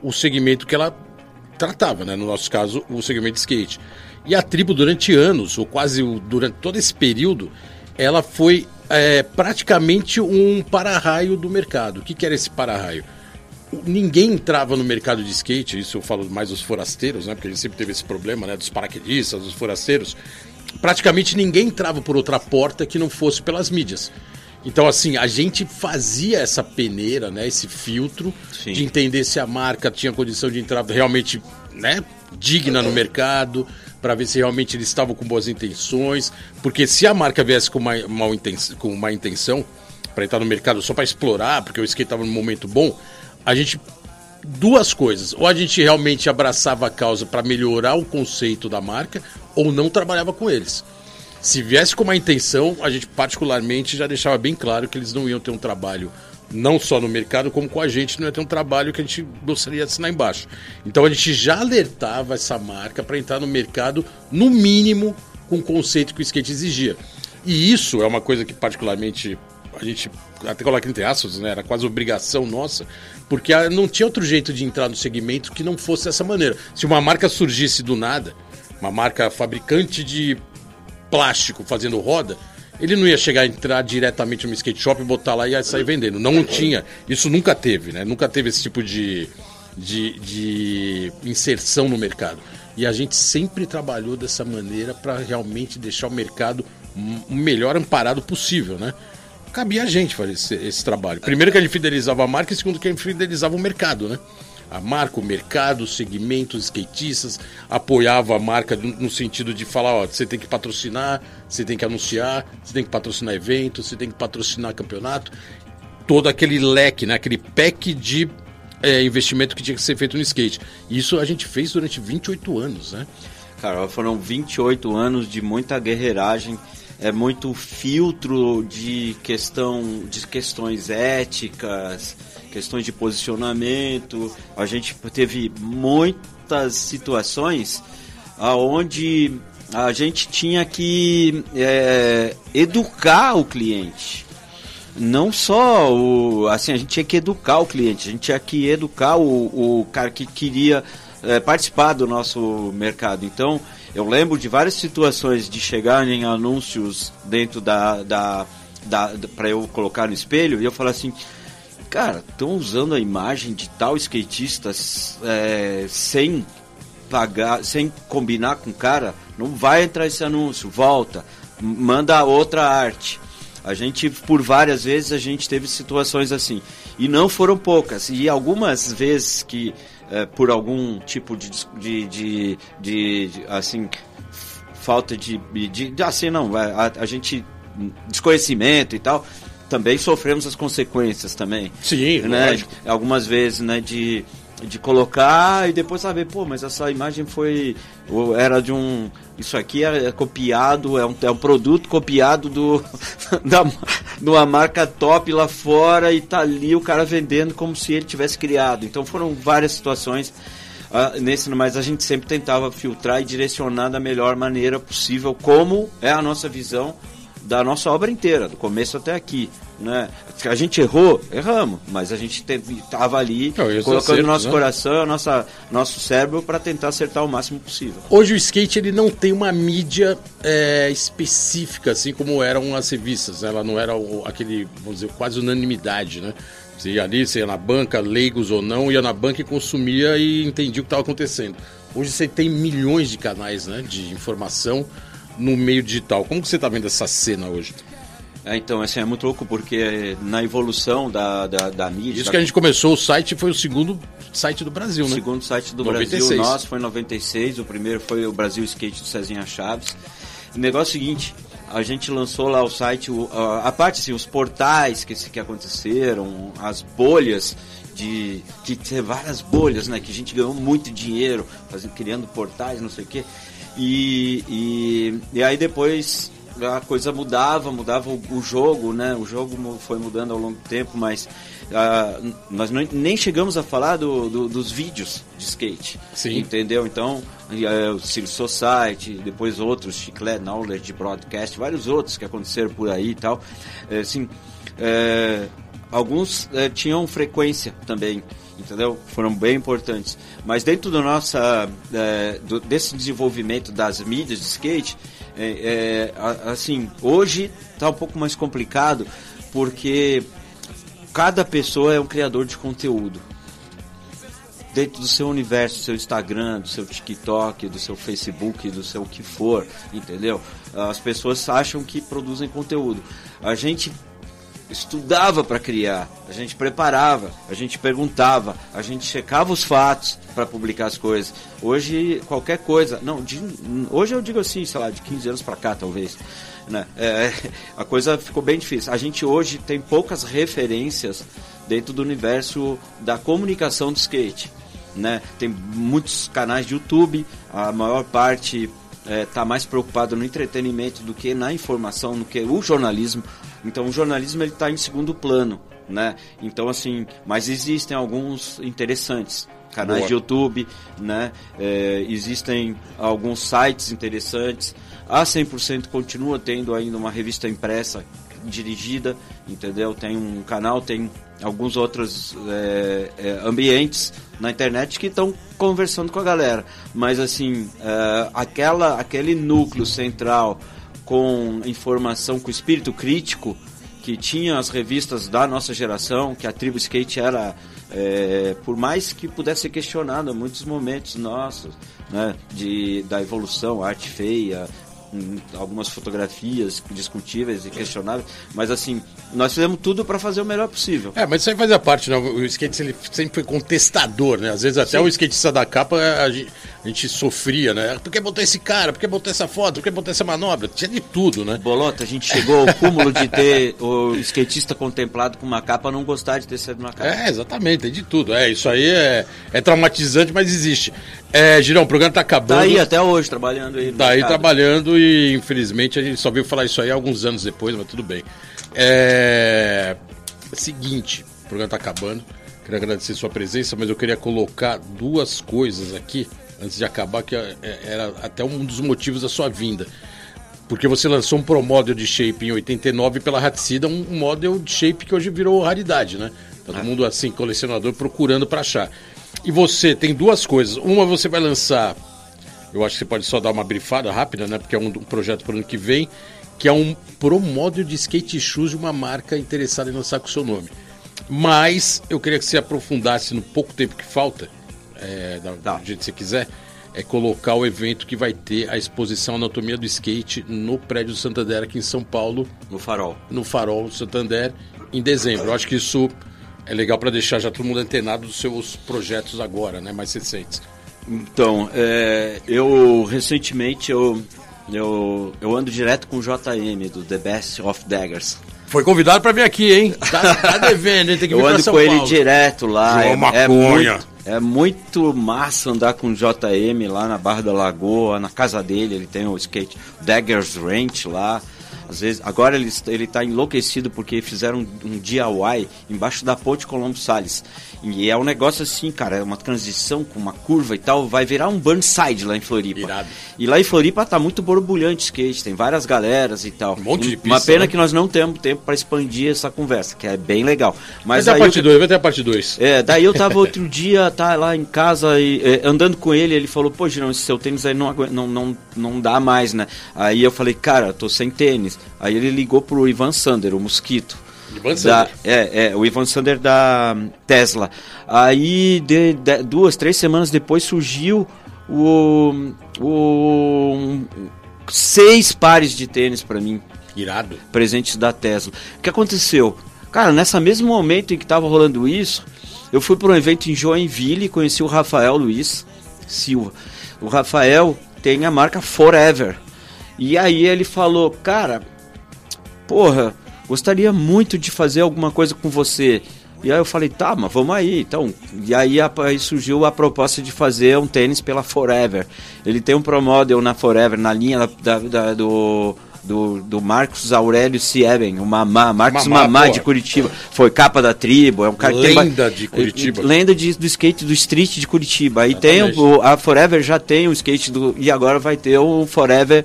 [SPEAKER 1] o segmento que ela tratava, né, no nosso caso, o segmento de skate. E a tribo durante anos, ou quase durante todo esse período, ela foi é, praticamente um para-raio do mercado. O que, que era esse para-raio? Ninguém entrava no mercado de skate, isso eu falo mais dos forasteiros, né? Porque a gente sempre teve esse problema, né? Dos paraquedistas, dos forasteiros. Praticamente ninguém entrava por outra porta que não fosse pelas mídias. Então, assim, a gente fazia essa peneira, né? Esse filtro
[SPEAKER 3] Sim.
[SPEAKER 1] de entender se a marca tinha condição de entrar realmente, né? Digna no mercado, para ver se realmente eles estavam com boas intenções. Porque se a marca viesse com uma, mal intenção, com uma intenção para entrar no mercado só para explorar, porque o skate estava num momento bom, a gente duas coisas. Ou a gente realmente abraçava a causa para melhorar o conceito da marca, ou não trabalhava com eles. Se viesse com uma intenção, a gente particularmente já deixava bem claro que eles não iam ter um trabalho não só no mercado, como com a gente, não ia ter um trabalho que a gente gostaria de assinar embaixo. Então a gente já alertava essa marca para entrar no mercado, no mínimo, com o conceito que o skate exigia. E isso é uma coisa que particularmente a gente até coloca entre aspas, né? Era quase obrigação nossa, porque não tinha outro jeito de entrar no segmento que não fosse dessa maneira. Se uma marca surgisse do nada, uma marca fabricante de plástico fazendo roda, ele não ia chegar a entrar diretamente no skate shop, botar lá e sair vendendo. Não tinha. Isso nunca teve, né? Nunca teve esse tipo de, de, de inserção no mercado. E a gente sempre trabalhou dessa maneira para realmente deixar o mercado o melhor amparado possível, né? Cabia a gente fazer esse, esse trabalho. Primeiro que gente fidelizava a marca e segundo que gente fidelizava o mercado, né? a marca, o mercado, os segmentos, skatistas, apoiava a marca no sentido de falar, ó, você tem que patrocinar, você tem que anunciar, você tem que patrocinar evento, você tem que patrocinar campeonato, todo aquele leque, né, aquele pack de é, investimento que tinha que ser feito no skate. Isso a gente fez durante 28 anos, né?
[SPEAKER 3] Cara, foram 28 anos de muita guerreiragem, é muito filtro de questão de questões éticas, questões de posicionamento. A gente teve muitas situações aonde a gente tinha que é, educar o cliente. Não só o. Assim, a gente tinha que educar o cliente, a gente tinha que educar o, o cara que queria é, participar do nosso mercado. Então, eu lembro de várias situações de chegar em anúncios dentro da. da, da, da para eu colocar no espelho e eu falar assim: cara, estão usando a imagem de tal skatista é, sem pagar, sem combinar com o cara, não vai entrar esse anúncio, volta, manda outra arte. A gente, por várias vezes, a gente teve situações assim. E não foram poucas. E algumas vezes que, é, por algum tipo de, de, de, de, de assim, falta de, de, assim, não, a, a gente, desconhecimento e tal, também sofremos as consequências também.
[SPEAKER 1] Sim,
[SPEAKER 3] né? Lógico. Algumas vezes, né, de de colocar e depois saber, pô, mas essa imagem foi era de um isso aqui é, copiado, é um, é um produto copiado do da de uma marca top lá fora e tá ali o cara vendendo como se ele tivesse criado. Então foram várias situações uh, nesse, mas a gente sempre tentava filtrar e direcionar da melhor maneira possível como é a nossa visão da nossa obra inteira, do começo até aqui. Né? A gente errou, erramos, mas a gente estava ali Não, colocando o nosso né? coração, nossa, nosso cérebro para tentar acertar o máximo possível.
[SPEAKER 1] Hoje o skate ele não tem uma mídia é, específica, assim como eram as revistas. Né? Ela não era o, aquele, vamos dizer, quase unanimidade, né? Você ia ali, você ia na banca, leigos ou não, ia na banca e consumia e entendia o que estava acontecendo. Hoje você tem milhões de canais né, de informação no meio digital. Como que você está vendo essa cena hoje?
[SPEAKER 3] É, então, assim, é muito louco porque na evolução da, da, da mídia...
[SPEAKER 1] Isso
[SPEAKER 3] da...
[SPEAKER 1] que a gente começou, o site foi o segundo site do Brasil, né? O
[SPEAKER 3] segundo site do 96. Brasil, nosso foi em 96, o primeiro foi o Brasil Skate do Cezinha Chaves. O negócio é o seguinte, a gente lançou lá o site, a, parte assim, os portais que, que aconteceram, as bolhas de que ter várias bolhas, né? Que a gente ganhou muito dinheiro fazendo, criando portais, não sei o quê. E, e, e aí depois a coisa mudava, mudava o, o, jogo, né? O jogo foi mudando ao longo do tempo, mas uh, nós não, nem chegamos a falar do, do, dos vídeos de skate.
[SPEAKER 1] Sim.
[SPEAKER 3] Entendeu? Então, uh, o Civil Society, depois outros, Chiclete, Knowledge, Broadcast, vários outros que aconteceram por aí e tal. Uh, assim, é, alguns tinham frequência também entendeu? Foram bem importantes. Mas dentro do nossa, é, do, desse desenvolvimento das mídias de skate, é, é, assim, hoje está um pouco mais complicado porque cada pessoa é um criador de conteúdo. Dentro do seu universo, do seu Instagram, do seu TikTok, do seu Facebook, do seu o que for, entendeu? As pessoas acham que produzem conteúdo. A gente estudava para criar, a gente preparava, a gente perguntava, a gente checava os fatos para publicar as coisas. Hoje, qualquer coisa, não, de, hoje eu digo assim, sei lá, de 15 anos para cá talvez. Né? É, a coisa ficou bem difícil. A gente hoje tem poucas referências dentro do universo da comunicação do skate. Né? Tem muitos canais de YouTube, a maior parte está mais preocupado no entretenimento do que na informação, no que o jornalismo. Então o jornalismo ele está em segundo plano, né? Então assim, mas existem alguns interessantes canais
[SPEAKER 1] Boa.
[SPEAKER 3] de YouTube, né? É, existem alguns sites interessantes. A 100% continua tendo ainda uma revista impressa dirigida, entendeu? Tem um canal, tem alguns outros é, é, ambientes na internet que estão conversando com a galera. Mas assim, é, aquela, aquele núcleo central com informação, com espírito crítico, que tinha as revistas da nossa geração, que a Tribo Skate era, é, por mais que pudesse ser questionada muitos momentos nossos, né, de, da evolução, arte feia, algumas fotografias discutíveis e questionáveis, mas assim, nós fizemos tudo para fazer o melhor possível.
[SPEAKER 1] É, mas isso aí fazia parte, né? O skate ele sempre foi contestador, né? Às vezes até o skatista da capa a gente, a gente sofria, né? Por que botar esse cara? Por que botar essa foto? Por que botar essa manobra? Tinha de tudo, né?
[SPEAKER 3] Bolota, a gente chegou ao cúmulo de ter o skatista contemplado com uma capa não gostar de ter sido uma capa.
[SPEAKER 1] É, exatamente, tem de tudo. É, isso aí é, é traumatizante, mas existe. É, Girão, o programa tá acabando.
[SPEAKER 3] Tá aí até hoje trabalhando aí.
[SPEAKER 1] Tá aí
[SPEAKER 3] mercado.
[SPEAKER 1] trabalhando e infelizmente a gente só viu falar isso aí alguns anos depois, mas tudo bem. É. Seguinte, o programa tá acabando. Queria agradecer sua presença, mas eu queria colocar duas coisas aqui antes de acabar, que é- é- era até um dos motivos da sua vinda. Porque você lançou um Pro Model de shape em 89 pela Hatsida, um model de shape que hoje virou raridade, né? Todo mundo assim, colecionador, procurando pra achar. E você tem duas coisas. Uma você vai lançar eu acho que você pode só dar uma brifada rápida, né? Porque é um, um projeto para o ano que vem, que é um pro model de skate shoes de uma marca interessada em lançar com o seu nome. Mas eu queria que você aprofundasse no pouco tempo que falta, é, da,
[SPEAKER 3] Tá.
[SPEAKER 1] do jeito que você quiser, é colocar o evento que vai ter a exposição Anatomia do Skate no prédio do Santander aqui em São Paulo,
[SPEAKER 3] No farol.
[SPEAKER 1] no Farol do Santander, em dezembro. Eu acho que isso é legal para deixar já todo mundo antenado dos seus projetos agora, né? Mais recentes.
[SPEAKER 3] Então, é, eu recentemente eu, eu, eu ando direto com o JM do The Best of Daggers.
[SPEAKER 1] Foi convidado pra vir aqui, hein? Tá, tá devendo, hein? Tem que vir
[SPEAKER 3] Eu ando
[SPEAKER 1] São
[SPEAKER 3] com ele
[SPEAKER 1] Paulo.
[SPEAKER 3] direto lá.
[SPEAKER 1] João
[SPEAKER 3] é, é, muito, é muito massa andar com o JM lá na Barra da Lagoa, na casa dele. Ele tem o skate Daggers Ranch lá. Às vezes, agora ele, ele tá enlouquecido porque fizeram um, um DIY embaixo da ponte Colombo Salles. E é um negócio assim, cara, é uma transição com uma curva e tal. Vai virar um Burnside lá em Floripa.
[SPEAKER 1] Irado.
[SPEAKER 3] E lá em Floripa tá muito borbulhante skate, tem várias galeras e tal.
[SPEAKER 1] Um monte de
[SPEAKER 3] Uma
[SPEAKER 1] pista,
[SPEAKER 3] pena
[SPEAKER 1] né?
[SPEAKER 3] que nós não temos tempo para expandir essa conversa, que é bem legal.
[SPEAKER 1] Vai
[SPEAKER 3] Mas
[SPEAKER 1] ter a parte
[SPEAKER 3] eu-
[SPEAKER 1] 2, vai ter a parte 2.
[SPEAKER 3] é, daí eu tava outro dia, tá lá em casa, e, é, andando com ele, ele falou, pô, Girão, esse seu tênis aí não, não, não, não dá mais, né? Aí eu falei, cara, eu tô sem tênis. Aí ele ligou pro Ivan Sander, o Mosquito.
[SPEAKER 1] Ivan
[SPEAKER 3] Da,
[SPEAKER 1] Sander.
[SPEAKER 3] é, é, o Ivan Sander da Tesla. Aí, de, de- duas, três semanas depois, surgiu o, o um- seis pares de tênis pra mim
[SPEAKER 1] Irado.
[SPEAKER 3] presentes da Tesla. O que aconteceu? Cara, nessa mesmo momento em que estava rolando isso, eu fui para um evento em Joinville e conheci o Rafael Luiz Silva. O Rafael tem a marca Forever. E aí ele falou, cara, porra, gostaria muito de fazer alguma coisa com você. E aí eu falei, tá, mas vamos aí, então. E aí, aí surgiu a proposta de fazer um tênis pela Forever. Ele tem um Pro Model na Forever, na linha da, da- do, do, do Marcos Aurélio Sieben, o Mamá, Marcos
[SPEAKER 1] Mamá,
[SPEAKER 3] Mamá, de Curitiba. Foi capa da tribo, é um cara tem
[SPEAKER 1] Lenda de Curitiba.
[SPEAKER 3] Lenda de- do skate do street de Curitiba. Aí tem
[SPEAKER 1] Exatamente.
[SPEAKER 3] o, a Forever já tem o skate do. E agora vai ter o Forever.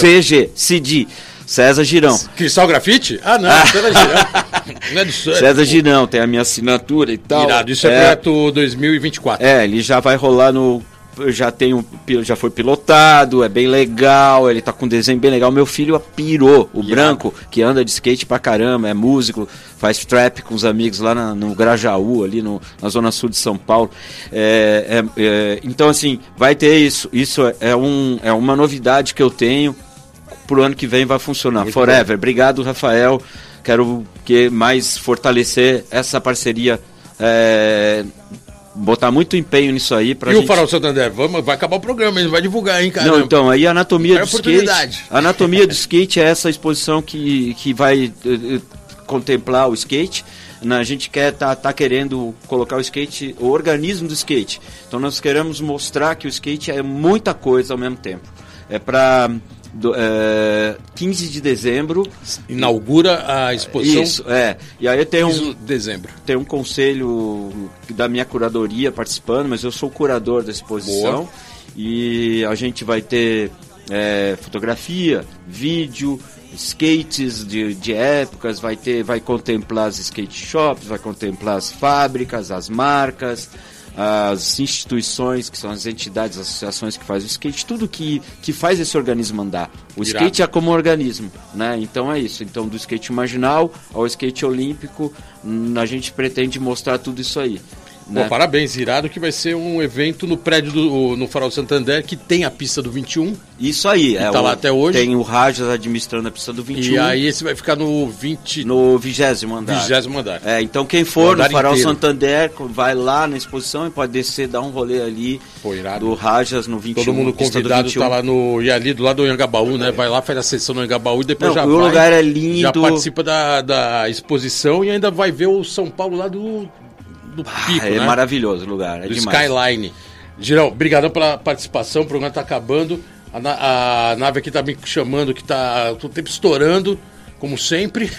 [SPEAKER 3] CG, CD. César Girão.
[SPEAKER 1] Cristal Grafite? Ah, não, César Girão. Não é do César.
[SPEAKER 3] César Girão tem a minha assinatura e tal.
[SPEAKER 1] Irado, isso é, projeto 2024.
[SPEAKER 3] É, ele já vai rolar no. Já tem um, já foi pilotado, é bem legal, ele tá com um desenho bem legal. Meu filho pirou, o branco, que anda de skate pra caramba, é músico, faz trap com os amigos lá na- no Grajaú, ali no- na zona sul de São Paulo. É, é, é, então, assim, vai ter isso. Isso é, é um, é uma novidade que eu tenho. Pro ano que vem vai funcionar.
[SPEAKER 1] Muito
[SPEAKER 3] Forever. Obrigado, Rafael. Quero que mais fortalecer essa parceria. é, botar muito empenho nisso aí pra
[SPEAKER 1] e
[SPEAKER 3] gente...
[SPEAKER 1] o Farol Santander? Vamos, vai acabar o programa, ele vai divulgar, hein, cara?
[SPEAKER 3] Não, então, aí a anatomia do skate. A anatomia do skate é essa exposição que, que vai eh, contemplar o skate. Né? A gente quer tá, tá querendo colocar o skate, o organismo do skate. Então nós queremos mostrar que o skate é muita coisa ao mesmo tempo. É para do, é, 15 de dezembro.
[SPEAKER 1] Inaugura a exposição.
[SPEAKER 3] Isso, é. E aí tem um.
[SPEAKER 1] dezembro.
[SPEAKER 3] Tem um conselho da minha curadoria participando, mas eu sou curador da exposição. Boa. E a gente vai ter é, fotografia, vídeo, skates de, de épocas, vai ter, vai contemplar as skate shops, vai contemplar as fábricas, as marcas, as instituições, que são as entidades, as associações que fazem o skate, tudo que, que faz esse organismo andar. O Irado. skate é como organismo, né? Então é isso. Então do skate marginal ao skate olímpico, a gente pretende mostrar tudo isso aí.
[SPEAKER 1] Né? Pô, parabéns, irado que vai ser um evento no prédio do no Farol Santander que tem a pista do 21.
[SPEAKER 3] Isso aí,
[SPEAKER 1] é. Tá o, lá até hoje.
[SPEAKER 3] Tem o Rajas administrando a pista do 21.
[SPEAKER 1] E aí esse vai ficar no 20
[SPEAKER 3] no 20 andar.
[SPEAKER 1] 20 andar.
[SPEAKER 3] É, então quem for no, no Farol inteiro. Santander vai lá na exposição e pode descer, dar um rolê ali
[SPEAKER 1] Pô, irado.
[SPEAKER 3] do Rajas no 21.
[SPEAKER 1] Todo mundo convidado tá lá no e ali do lado do Anhangabaú, né? Vai lá, faz a sessão no Anhangabaú e depois
[SPEAKER 3] Não,
[SPEAKER 1] já
[SPEAKER 3] o
[SPEAKER 1] vai.
[SPEAKER 3] O lugar é lindo.
[SPEAKER 1] Já participa da, da exposição e ainda vai ver o São Paulo lá do do pico, ah,
[SPEAKER 3] é
[SPEAKER 1] né?
[SPEAKER 3] maravilhoso o lugar, é
[SPEAKER 1] do
[SPEAKER 3] demais.
[SPEAKER 1] Skyline. Girão, obrigadão pela participação, o programa tá acabando. A, na a nave aqui tá me chamando, que tá o tempo estourando, como sempre.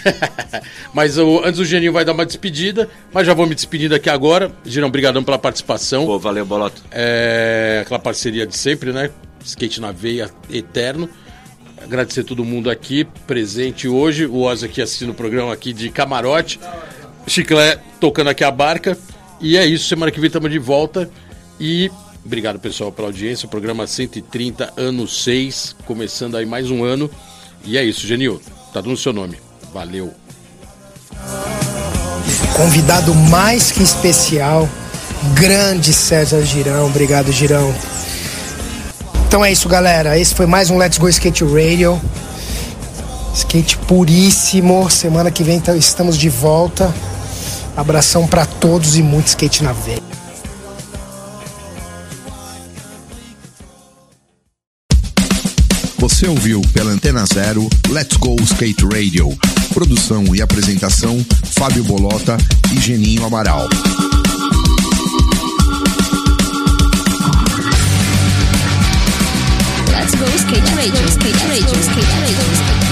[SPEAKER 1] mas o, antes o Geninho vai dar uma despedida, mas já vou me despedindo aqui agora. Girão, obrigadão pela participação.
[SPEAKER 3] Pô, valeu, Boloto.
[SPEAKER 1] É, aquela parceria de sempre, né? Skate na veia eterno. Agradecer todo mundo aqui presente hoje. O Oz aqui assistindo o programa aqui de camarote. Chiclé tocando aqui a barca. E é isso, semana que vem estamos de volta. E obrigado, pessoal, pela audiência. Programa 130, ano 6, começando aí mais um ano. E é isso, Genil, tá dando seu nome. Valeu.
[SPEAKER 2] Convidado mais que especial, grande César Girão. Obrigado, Girão. Então é isso, galera. Esse foi mais um Let's Go Skate Radio. Skate puríssimo. Semana que vem então, estamos de volta. Abração para todos e muito skate na veia.
[SPEAKER 7] Você ouviu pela Antena Zero Let's Go Skate Radio. Produção e apresentação Fábio Bolota e Geninho Amaral.
[SPEAKER 5] Let's Go Skate Radio, Skate Radio, Skate Radio.